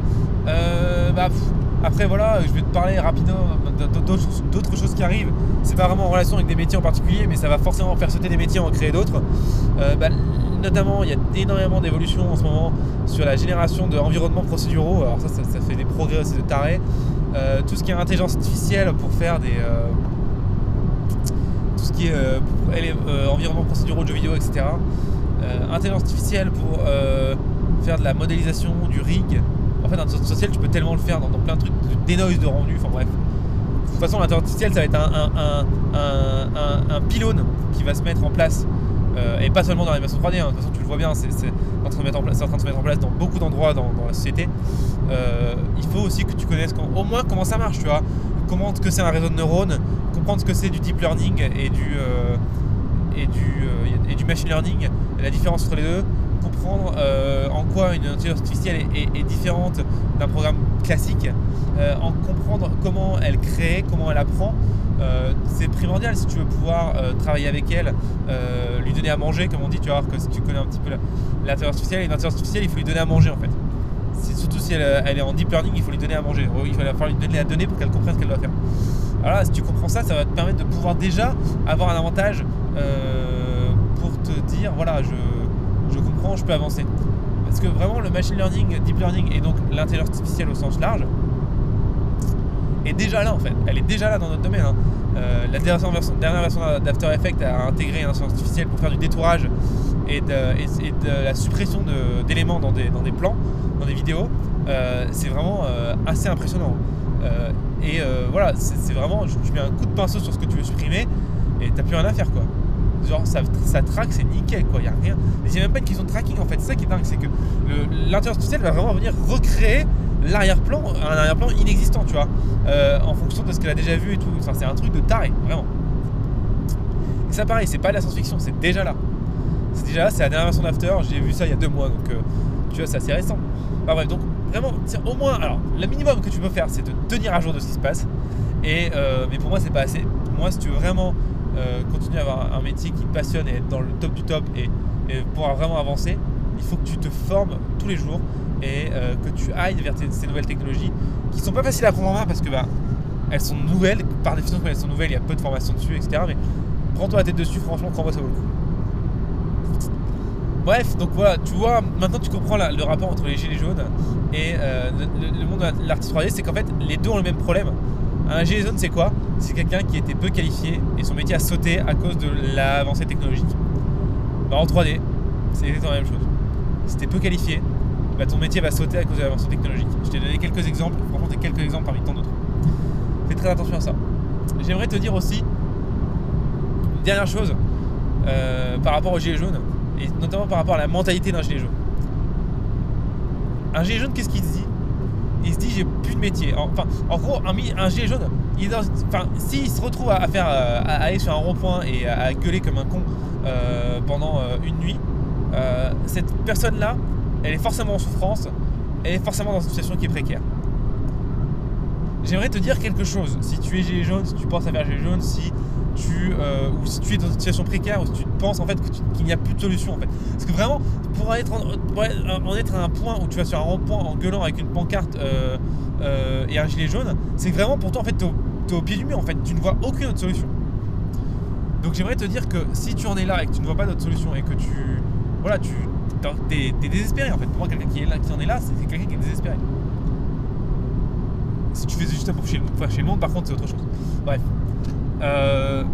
Euh, bah, Après, voilà, je vais te parler rapidement d'autres choses qui arrivent. C'est pas vraiment en relation avec des métiers en particulier, mais ça va forcément faire sauter des métiers et en créer d'autres. Euh, bah, notamment, il y a énormément d'évolutions en ce moment sur la génération d'environnements procéduraux. Alors, ça, ça, fait des progrès aussi de taré. Euh, tout ce qui est intelligence artificielle pour faire des. Euh, tout ce qui est environnement procéduraux de jeux vidéo, etc. intelligence artificielle pour faire de la modélisation du rig en fait, l'intelligence artificielle, tu peux tellement le faire dans, plein de trucs, des noise de rendu, enfin bref. De toute façon, l'intelligence artificielle, ça va être un, pylône qui va se mettre en place. Euh, et pas seulement dans l'animation 3D, hein. de toute façon, tu le vois bien, c'est en, train de de se mettre en place dans beaucoup d'endroits dans, la société. Euh, il faut aussi que tu connaisses au moins comment ça marche, tu vois. Comment que c'est un réseau de neurones, comprendre ce que c'est du deep learning et du, euh, et, du, et du machine learning, la différence entre les deux comprendre euh, en quoi une intelligence artificielle est, différente d'un programme classique, euh, en comprendre comment elle crée, comment elle apprend. Euh, c'est primordial si tu veux pouvoir travailler avec elle, lui donner à manger, comme on dit, tu vas voir que si tu connais un petit peu l'intelligence artificielle, une intelligence artificielle, il faut lui donner à manger en fait. surtout si elle, est en deep learning, il faut lui donner à manger. Il va falloir lui donner à donner pour qu'elle comprenne ce qu'elle doit faire. Alors si tu comprends ça, ça va te permettre de pouvoir déjà avoir un avantage pour te dire, voilà, je je je peux avancer. Parce que vraiment, le machine learning, deep learning et donc l'intelligence artificielle au sens large est déjà là en fait. Elle est déjà là dans notre domaine. Hein. Euh, la dernière version, d'After Effects a intégré une intelligence artificielle pour faire du détourage et de, la suppression d'éléments dans des, plans, dans des vidéos. Euh, c'est vraiment euh, assez impressionnant. et voilà, c'est vraiment, tu mets un coup de pinceau sur ce que tu veux supprimer et t'as plus rien à faire quoi genre ça, ça traque, c'est nickel quoi, il a rien. Il n'y a même pas une question de tracking en fait, c'est ça qui est dingue, c'est que l'intelligence artificielle va vraiment venir recréer l'arrière-plan, un arrière-plan inexistant, tu vois, euh, en fonction de ce qu'elle a déjà vu et tout. Enfin, c'est un truc de taré, vraiment. Et ça pareil, c'est pas de la science-fiction, c'est déjà là. C'est déjà là, c'est la dernière version d'After, j'ai vu ça il y a deux mois, donc euh, tu vois, c'est assez récent. Enfin bref, donc vraiment, au moins, alors, le minimum que tu peux faire, c'est de tenir à jour de ce qui se passe. Et, euh, mais pour moi, c'est pas assez. Moi, si tu veux vraiment euh, continuer à avoir un métier qui passionne et être dans le top du top et, pouvoir vraiment avancer, il faut que tu te formes tous les jours et euh, que tu ailles vers ces nouvelles technologies qui sont pas faciles à prendre en main parce que bah, elles sont nouvelles, par définition quand elles sont nouvelles, il y a peu de formation dessus, etc. Mais prends-toi la tête dessus, franchement, crois-moi, ça vaut le coup. Bref, donc voilà, tu vois, maintenant tu comprends le rapport entre les gilets jaunes et euh, le, monde de l'artiste 3D, c'est qu'en fait, les deux ont le même problème. Un gilet jaune, c'est quoi? C'est quelqu'un qui était peu qualifié et son métier a sauté à cause de l'avancée technologique. Bah, en 3D, c'est exactement la même chose. Si t'es peu qualifié, bah, ton métier va sauter à cause de l'avancée technologique. Je t'ai donné quelques exemples, franchement, c'est quelques exemples parmi tant d'autres. Fais très attention à ça. J'aimerais te dire aussi une dernière chose euh, par rapport au gilet jaune, et notamment par rapport à la mentalité d'un gilet jaune. Un gilet jaune, qu'est-ce qu'il dit? Il se dit j'ai plus de métier. Enfin, en gros, un, gilet jaune, il s'il se retrouve à, faire, euh, à aller sur un rond-point et à, gueuler comme un con euh, pendant euh, une nuit, cette personne-là, elle est forcément en souffrance, elle est forcément dans une situation qui est précaire. J'aimerais te dire quelque chose. Si tu es gilet jaune, si tu penses à faire gilet jaune, si tu, ou si tu es dans une situation précaire, ou si tu penses en fait qu'il n'y a plus de solution en fait. Parce que vraiment, pour être, en, être à un point où tu vas sur un rond-point en gueulant avec une pancarte euh, euh, et un gilet jaune, c'est vraiment pour toi en fait t'es au, au, pied du mur en fait, tu ne vois aucune autre solution. Donc j'aimerais te dire que si tu en es là et que tu ne vois pas d'autre solution et que tu voilà tu t'es, désespéré en fait. Pour moi quelqu'un qui qui en est là, c'est quelqu'un qui est désespéré. Si tu fais juste ça pour chez, chez le monde, par contre c'est autre chose. Bref. Euh,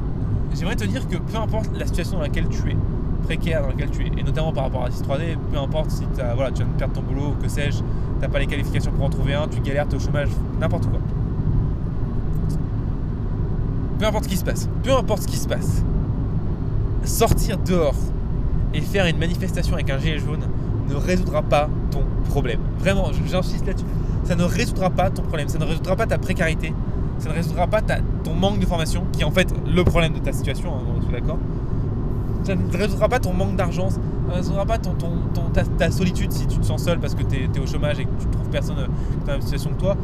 j'aimerais te dire que peu importe la situation dans laquelle tu es, précaire dans lequel tu es, et notamment par rapport à 6 3D, peu importe si as, voilà, tu viens de perdre ton boulot, que sais-je, t'as pas les qualifications pour en trouver un, tu galères, t'es au chômage, n'importe quoi. Peu importe ce qui se passe, peu importe ce qui se passe, sortir dehors et faire une manifestation avec un gilet jaune ne résoudra pas ton problème. Vraiment, j'insiste là-dessus. Ça ne résoudra pas ton problème, ça ne résoudra pas ta précarité, ça ne résoudra pas ton manque de formation, qui est en fait le problème de ta situation, hein, on est d'accord ça ne résoudra pas ton manque d'argent, ça ne résoudra pas ton, ta, solitude si tu te sens seul parce que tu es, au chômage et que tu ne trouves personne dans la même situation que toi.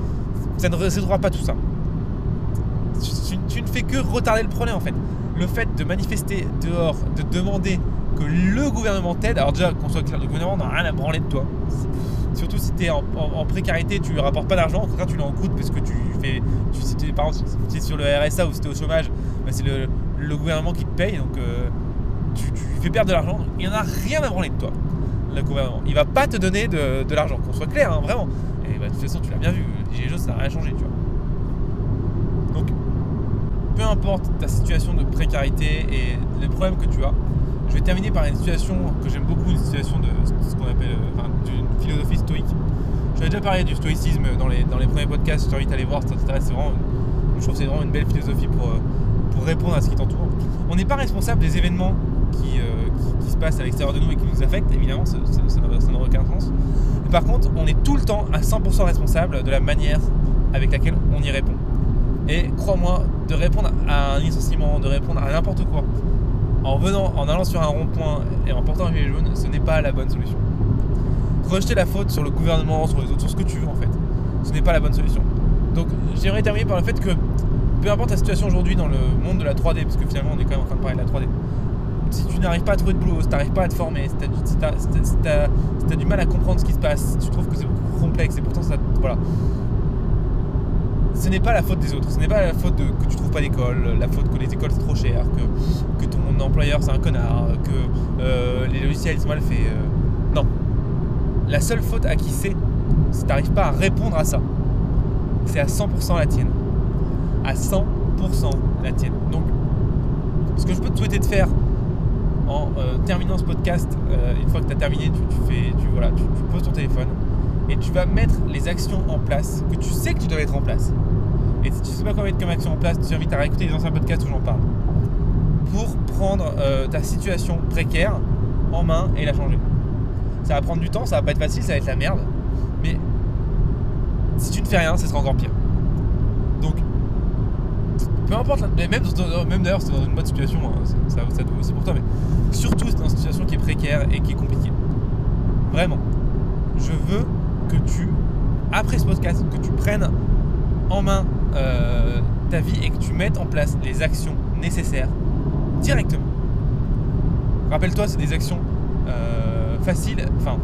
Ça ne résoudra pas tout ça. Tu, ne fais que retarder le problème en fait. Le fait de manifester dehors, de demander que le gouvernement t'aide, alors déjà qu'on soit clair, le gouvernement n'a rien à branler de toi. Surtout si tu es en, précarité, tu ne rapportes pas d'argent, au contraire tu l'en coûtes parce que tu fais. Si tu es sur le RSA ou si tu es au chômage, bah, c'est le, gouvernement qui te paye, donc euh, tu, fais perdre de l'argent. Il n'y en a rien à branler de toi, le gouvernement. Il va pas te donner de, l'argent, qu'on soit clair, hein, vraiment. Et bah, de toute façon, tu l'as bien vu, les ça n'a rien changé, tu vois. Donc, peu importe ta situation de précarité et les problèmes que tu as, je vais terminer par une situation que j'aime beaucoup, une situation de ce qu'on appelle euh, d'une philosophie stoïque. J'avais déjà parlé du stoïcisme dans les, dans les premiers podcasts, j'ai envie d'aller voir, ça t'intéresse, c'est vraiment, je trouve que c'est vraiment une belle philosophie pour, euh, pour répondre à ce qui t'entoure. On n'est pas responsable des événements qui, euh, qui, se passent à l'extérieur de nous et qui nous affectent, évidemment, ça n'a aucun sens. Mais par contre, on est tout le temps à 100% responsable de la manière avec laquelle on y répond. Et crois-moi, de répondre à un licenciement, de répondre à n'importe quoi, en venant, en allant sur un rond-point et en portant un gilet jaune, ce n'est pas la bonne solution. Rejeter la faute sur le gouvernement, sur les autres, sur ce que tu veux en fait, ce n'est pas la bonne solution. Donc j'aimerais terminer par le fait que peu importe la situation aujourd'hui dans le monde de la 3D, parce que finalement on est quand même en train de parler de la 3D, si tu n'arrives pas à trouver de boulot, si tu n'arrives pas à te former, si tu as, du mal à comprendre ce qui se passe, si tu trouves que c'est beaucoup complexe et pourtant ça. Voilà ce n'est pas la faute des autres, ce n'est pas la faute que tu trouves pas d'école, la faute que les écoles c'est trop cher, que, que ton employeur c'est un connard, que euh, les logiciels sont mal faits. Euh. non. La seule faute à qui c'est, si tu n'arrives pas à répondre à ça, c'est à 100% la tienne. À 100% la tienne. Donc, ce que je peux te souhaiter de faire en euh, terminant ce podcast, une fois que tu as terminé, tu, fais, tu, voilà, tu poses ton téléphone et tu vas mettre les actions en place que tu sais que tu dois mettre en place. Et si tu sais pas quoi mettre comme action en place, tu t'invite à réécouter les anciens podcasts où j'en parle. Pour prendre euh, ta situation précaire en main et la changer. Ça va prendre du temps, ça va pas être facile, ça va être la merde. Mais si tu ne fais rien, ce sera encore pire. Donc, peu importe, même, d'ailleurs, c'est dans une bonne situation, hein, ça, ça, ça aussi pour toi, mais surtout c'est dans une situation qui est précaire et qui est compliquée. Vraiment. Je veux que tu, après ce podcast, que tu prennes en main euh, ta vie et que tu mettes en place les actions nécessaires directement. Rappelle-toi, c'est des actions euh, faciles, enfin,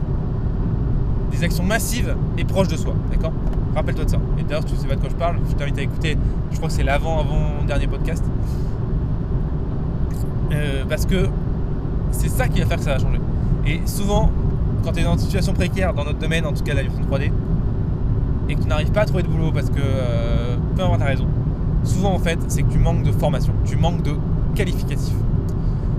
des actions massives et proches de soi, d'accord? Rappelle-toi de ça. Et d'ailleurs, si tu sais pas de quoi je parle, je t'invite à écouter, je crois que c'est l'avant-avant-dernier podcast. Euh, parce que c'est ça qui va faire que ça va changer. Et souvent, quand tu es dans une situation précaire, dans notre domaine, en tout cas la livraison 3D, et que tu n'arrives pas à trouver de boulot parce que, importe ta raison, souvent en fait, c'est que tu manques de formation, tu manques de qualificatif.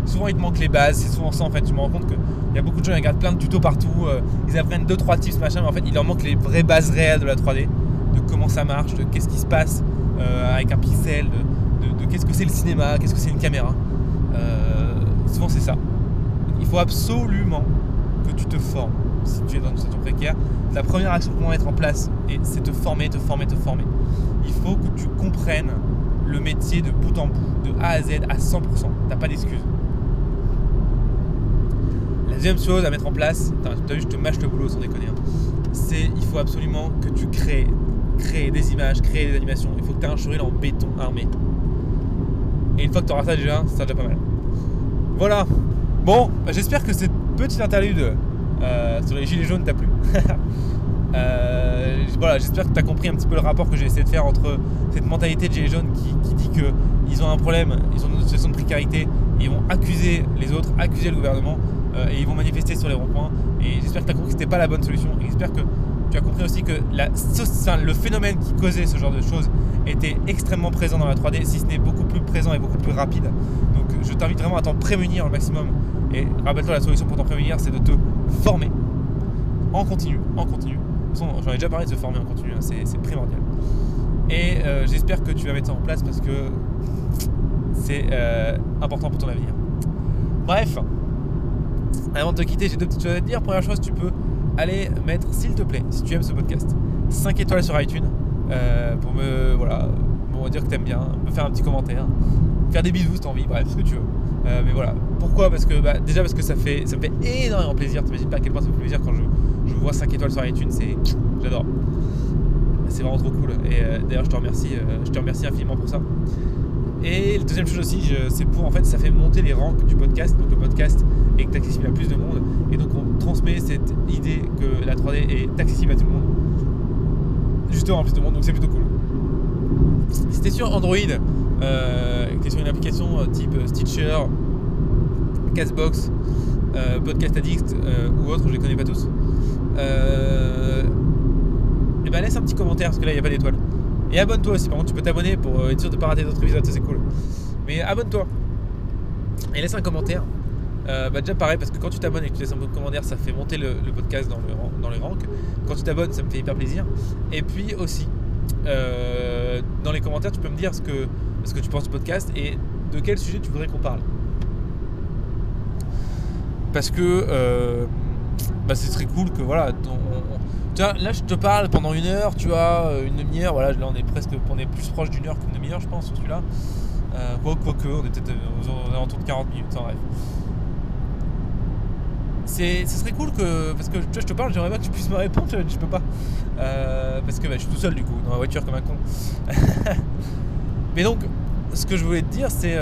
Souvent, il te manque les bases, c'est souvent ça en fait. Tu me rends compte qu'il y a beaucoup de gens qui regardent plein de tutos partout, euh, ils apprennent 2-3 tips, machin, mais en fait, il leur manque les vraies bases réelles de la 3D, de comment ça marche, de qu'est-ce qui se passe euh, avec un pixel, de, de qu'est-ce que c'est le cinéma, qu'est-ce que c'est une caméra. souvent, c'est ça. Il faut absolument que tu te formes si tu es dans une situation précaire. La première action qu'on va mettre en place, c'est te former, te former, te former. Il faut que tu comprennes le métier de bout en bout, de A à Z à 100%. T'as pas d'excuses. La deuxième chose à mettre en place, tu as vu, je te mâche le boulot sans déconner, hein. c'est il faut absolument que tu crées, crées des images, crées des animations. Il faut que tu aies un showreel en béton armé. Et une fois que tu auras ça déjà, ça déjà pas mal. Voilà. Bon, bah, j'espère que cette petite interlude euh, sur les gilets jaunes t'a plu. *laughs* Euh, voilà, j'espère que tu as compris un petit peu le rapport que j'ai essayé de faire entre cette mentalité de gilets jaunes qui, dit qu'ils ont un problème, ils ont une situation de précarité, ils vont accuser les autres, accuser le gouvernement euh, et ils vont manifester sur les ronds-points. Et j'espère que tu as compris que c'était pas la bonne solution. Et j'espère que tu as compris aussi que le phénomène qui causait ce genre de choses était extrêmement présent dans la 3D, si ce n'est beaucoup plus présent et beaucoup plus rapide. Je t'invite vraiment à t'en prémunir au maximum. Et rappelle-toi, la solution pour t'en prémunir, c'est de te former en continu, en continu. J'en ai déjà parlé de se former en continu, hein, c'est primordial. Et euh, j'espère que tu vas mettre ça en place parce que c'est euh, important pour ton avenir. Bref, avant de te quitter, j'ai deux petites choses à te dire. Première chose, tu peux aller mettre, s'il te plaît, si tu aimes ce podcast, 5 étoiles sur iTunes euh, pour me, voilà, pour me dire que tu aimes bien, me faire un petit commentaire, faire des bisous si t'as envie, bref, ce que tu veux. Euh, mais voilà. Pourquoi? Parce que bah, déjà parce que ça fait ça me fait énormément plaisir. T'imagines pas à quel point ça me fait plaisir quand je, vois 5 étoiles sur iTunes, c'est j'adore. C'est vraiment trop cool. Et euh, d'ailleurs je te remercie, euh, je te remercie infiniment pour ça. Et la deuxième chose aussi, c'est pour en fait ça fait monter les rangs du podcast. Donc le podcast tu accessible à plus de monde. Et donc on transmet cette idée que la 3D est accessible à tout le monde. Justement à plus de monde, donc c'est plutôt cool. C'était sur Android, euh, sur une application type Stitcher, Castbox, euh, Podcast Addict euh, ou autre, je les connais pas tous. Euh, et ben laisse un petit commentaire parce que là il n'y a pas d'étoile. Et abonne-toi aussi, par contre tu peux t'abonner pour être sûr de ne pas rater d'autres épisodes, ça c'est cool. Mais abonne-toi et laisse un commentaire. bah déjà pareil parce que quand tu t'abonnes et que tu laisses un commentaire ça fait monter le, podcast dans les ranks. Quand tu t'abonnes ça me fait hyper plaisir. Et puis aussi dans les commentaires tu peux me dire ce que, ce que tu penses du podcast et de quel sujet tu voudrais qu'on parle parce que euh, bah, c'est très cool que voilà. là, je te parle pendant une heure, tu vois, euh, une demi-heure. Voilà, là, on est presque, on est plus proche d'une heure qu'une demi-heure, je pense, sur celui-là. Euh, quoi, que, on est peut-être aux alentours de 40 minutes, en bref. C'est, ce serait cool que. Parce que tu vois, je te parle, j'aimerais pas que tu puisses me répondre, je peux pas. parce que bah, je suis tout seul, du coup, dans la voiture comme un con. *laughs* Mais donc, ce que je voulais te dire, c'est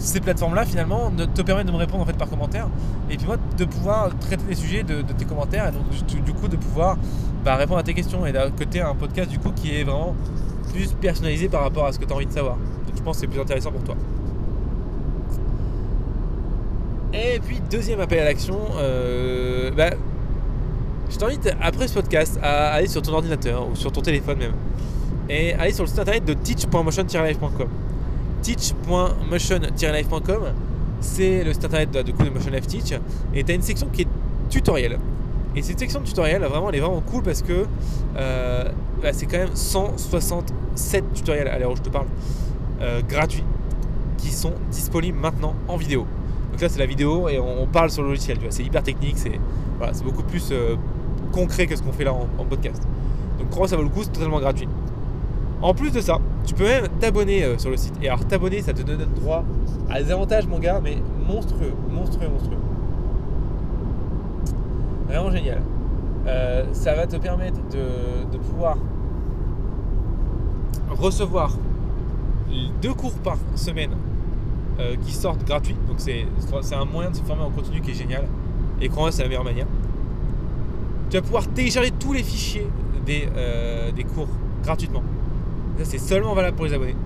ces plateformes-là, finalement, te permettent de me répondre en fait par commentaire. Et puis moi, de pouvoir traiter les sujets de, tes commentaires et donc du coup de pouvoir bah, répondre à tes questions et d'un côté un podcast du coup qui est vraiment plus personnalisé par rapport à ce que tu as envie de savoir. Donc je pense que c'est plus intéressant pour toi. Et puis deuxième appel à l'action, euh, bah, je t'invite après ce podcast à aller sur ton ordinateur ou sur ton téléphone même. Et aller sur le site internet de teach.motion-live.com teach.motion-life.com c'est le site internet de, de Motion Life Teach. Et tu as une section qui est tutoriel. Et cette section de tutoriel vraiment elle est vraiment cool parce que euh, bah, c'est quand même 167 tutoriels à l'heure où je te parle euh, gratuits qui sont disponibles maintenant en vidéo là c'est la vidéo et on, parle sur le logiciel tu vois c'est hyper technique c'est voilà, beaucoup plus euh, concret que ce qu'on fait là en, podcast donc crois ça vaut le coup c'est totalement gratuit en plus de ça, tu peux même t'abonner euh, sur le site. Et alors t'abonner, ça te donne droit à des avantages, mon gars, mais monstrueux, monstrueux, monstrueux. Vraiment génial. Euh, ça va te permettre de, pouvoir recevoir deux cours par semaine euh, qui sortent gratuits. Donc c'est un moyen de se former en continu qui est génial. Et crois-moi, c'est la meilleure manière. Tu vas pouvoir télécharger tous les fichiers des, des cours gratuitement. Ça, c'est seulement valable pour les abonnés.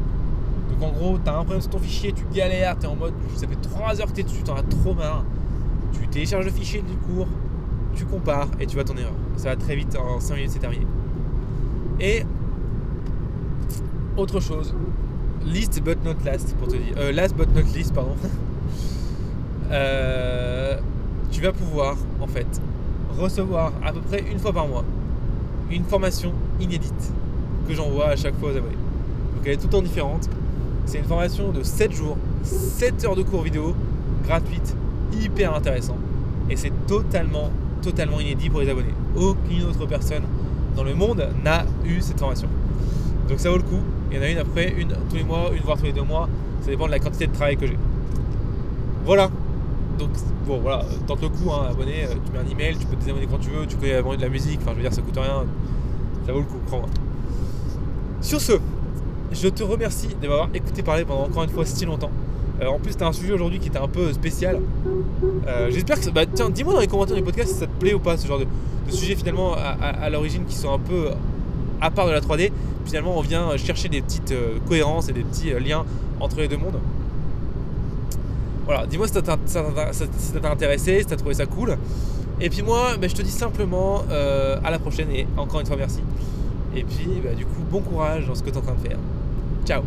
Donc en gros, tu as un problème sur ton fichier, tu galères, tu es en mode, ça fait 3 heures que tu es dessus, tu en as trop marre. Tu télécharges le fichier du cours, tu compares et tu vas ton erreur. Ça va très vite, en 5 minutes c'est terminé. Et autre chose, list but not last pour te dire, euh, last but not least pardon. *laughs* Euh, tu vas pouvoir en fait recevoir à peu près une fois par mois une formation inédite que j'envoie à chaque fois aux abonnés. Donc elle est tout le temps différente. C'est une formation de 7 jours, 7 heures de cours vidéo, gratuite, hyper intéressant. Et c'est totalement, totalement inédit pour les abonnés. Aucune autre personne dans le monde n'a eu cette formation. Donc ça vaut le coup. Il y en a une après, une tous les mois, une voire tous les deux mois. Ça dépend de la quantité de travail que j'ai. Voilà. Donc bon voilà, tente le coup, hein, abonné, euh, tu mets un email, tu peux te désabonner quand tu veux, tu peux abonner de la musique, enfin je veux dire ça coûte rien. Ça vaut le coup, crois-moi. Sur ce, je te remercie de m'avoir écouté parler pendant encore une fois si longtemps. Euh, en plus, tu as un sujet aujourd'hui qui était un peu spécial. Euh, j'espère que. Bah, tiens, dis-moi dans les commentaires du podcast si ça te plaît ou pas, ce genre de, sujet finalement à, l'origine qui sont un peu à part de la 3D. Finalement, on vient chercher des petites euh, cohérences et des petits liens entre les deux mondes. Voilà, dis-moi si ça t'a intéressé, si t'as trouvé ça cool. Et puis moi, bah, je te dis simplement à la prochaine et encore une fois merci. Et puis, bah, du coup, bon courage dans ce que tu es en train de faire. Ciao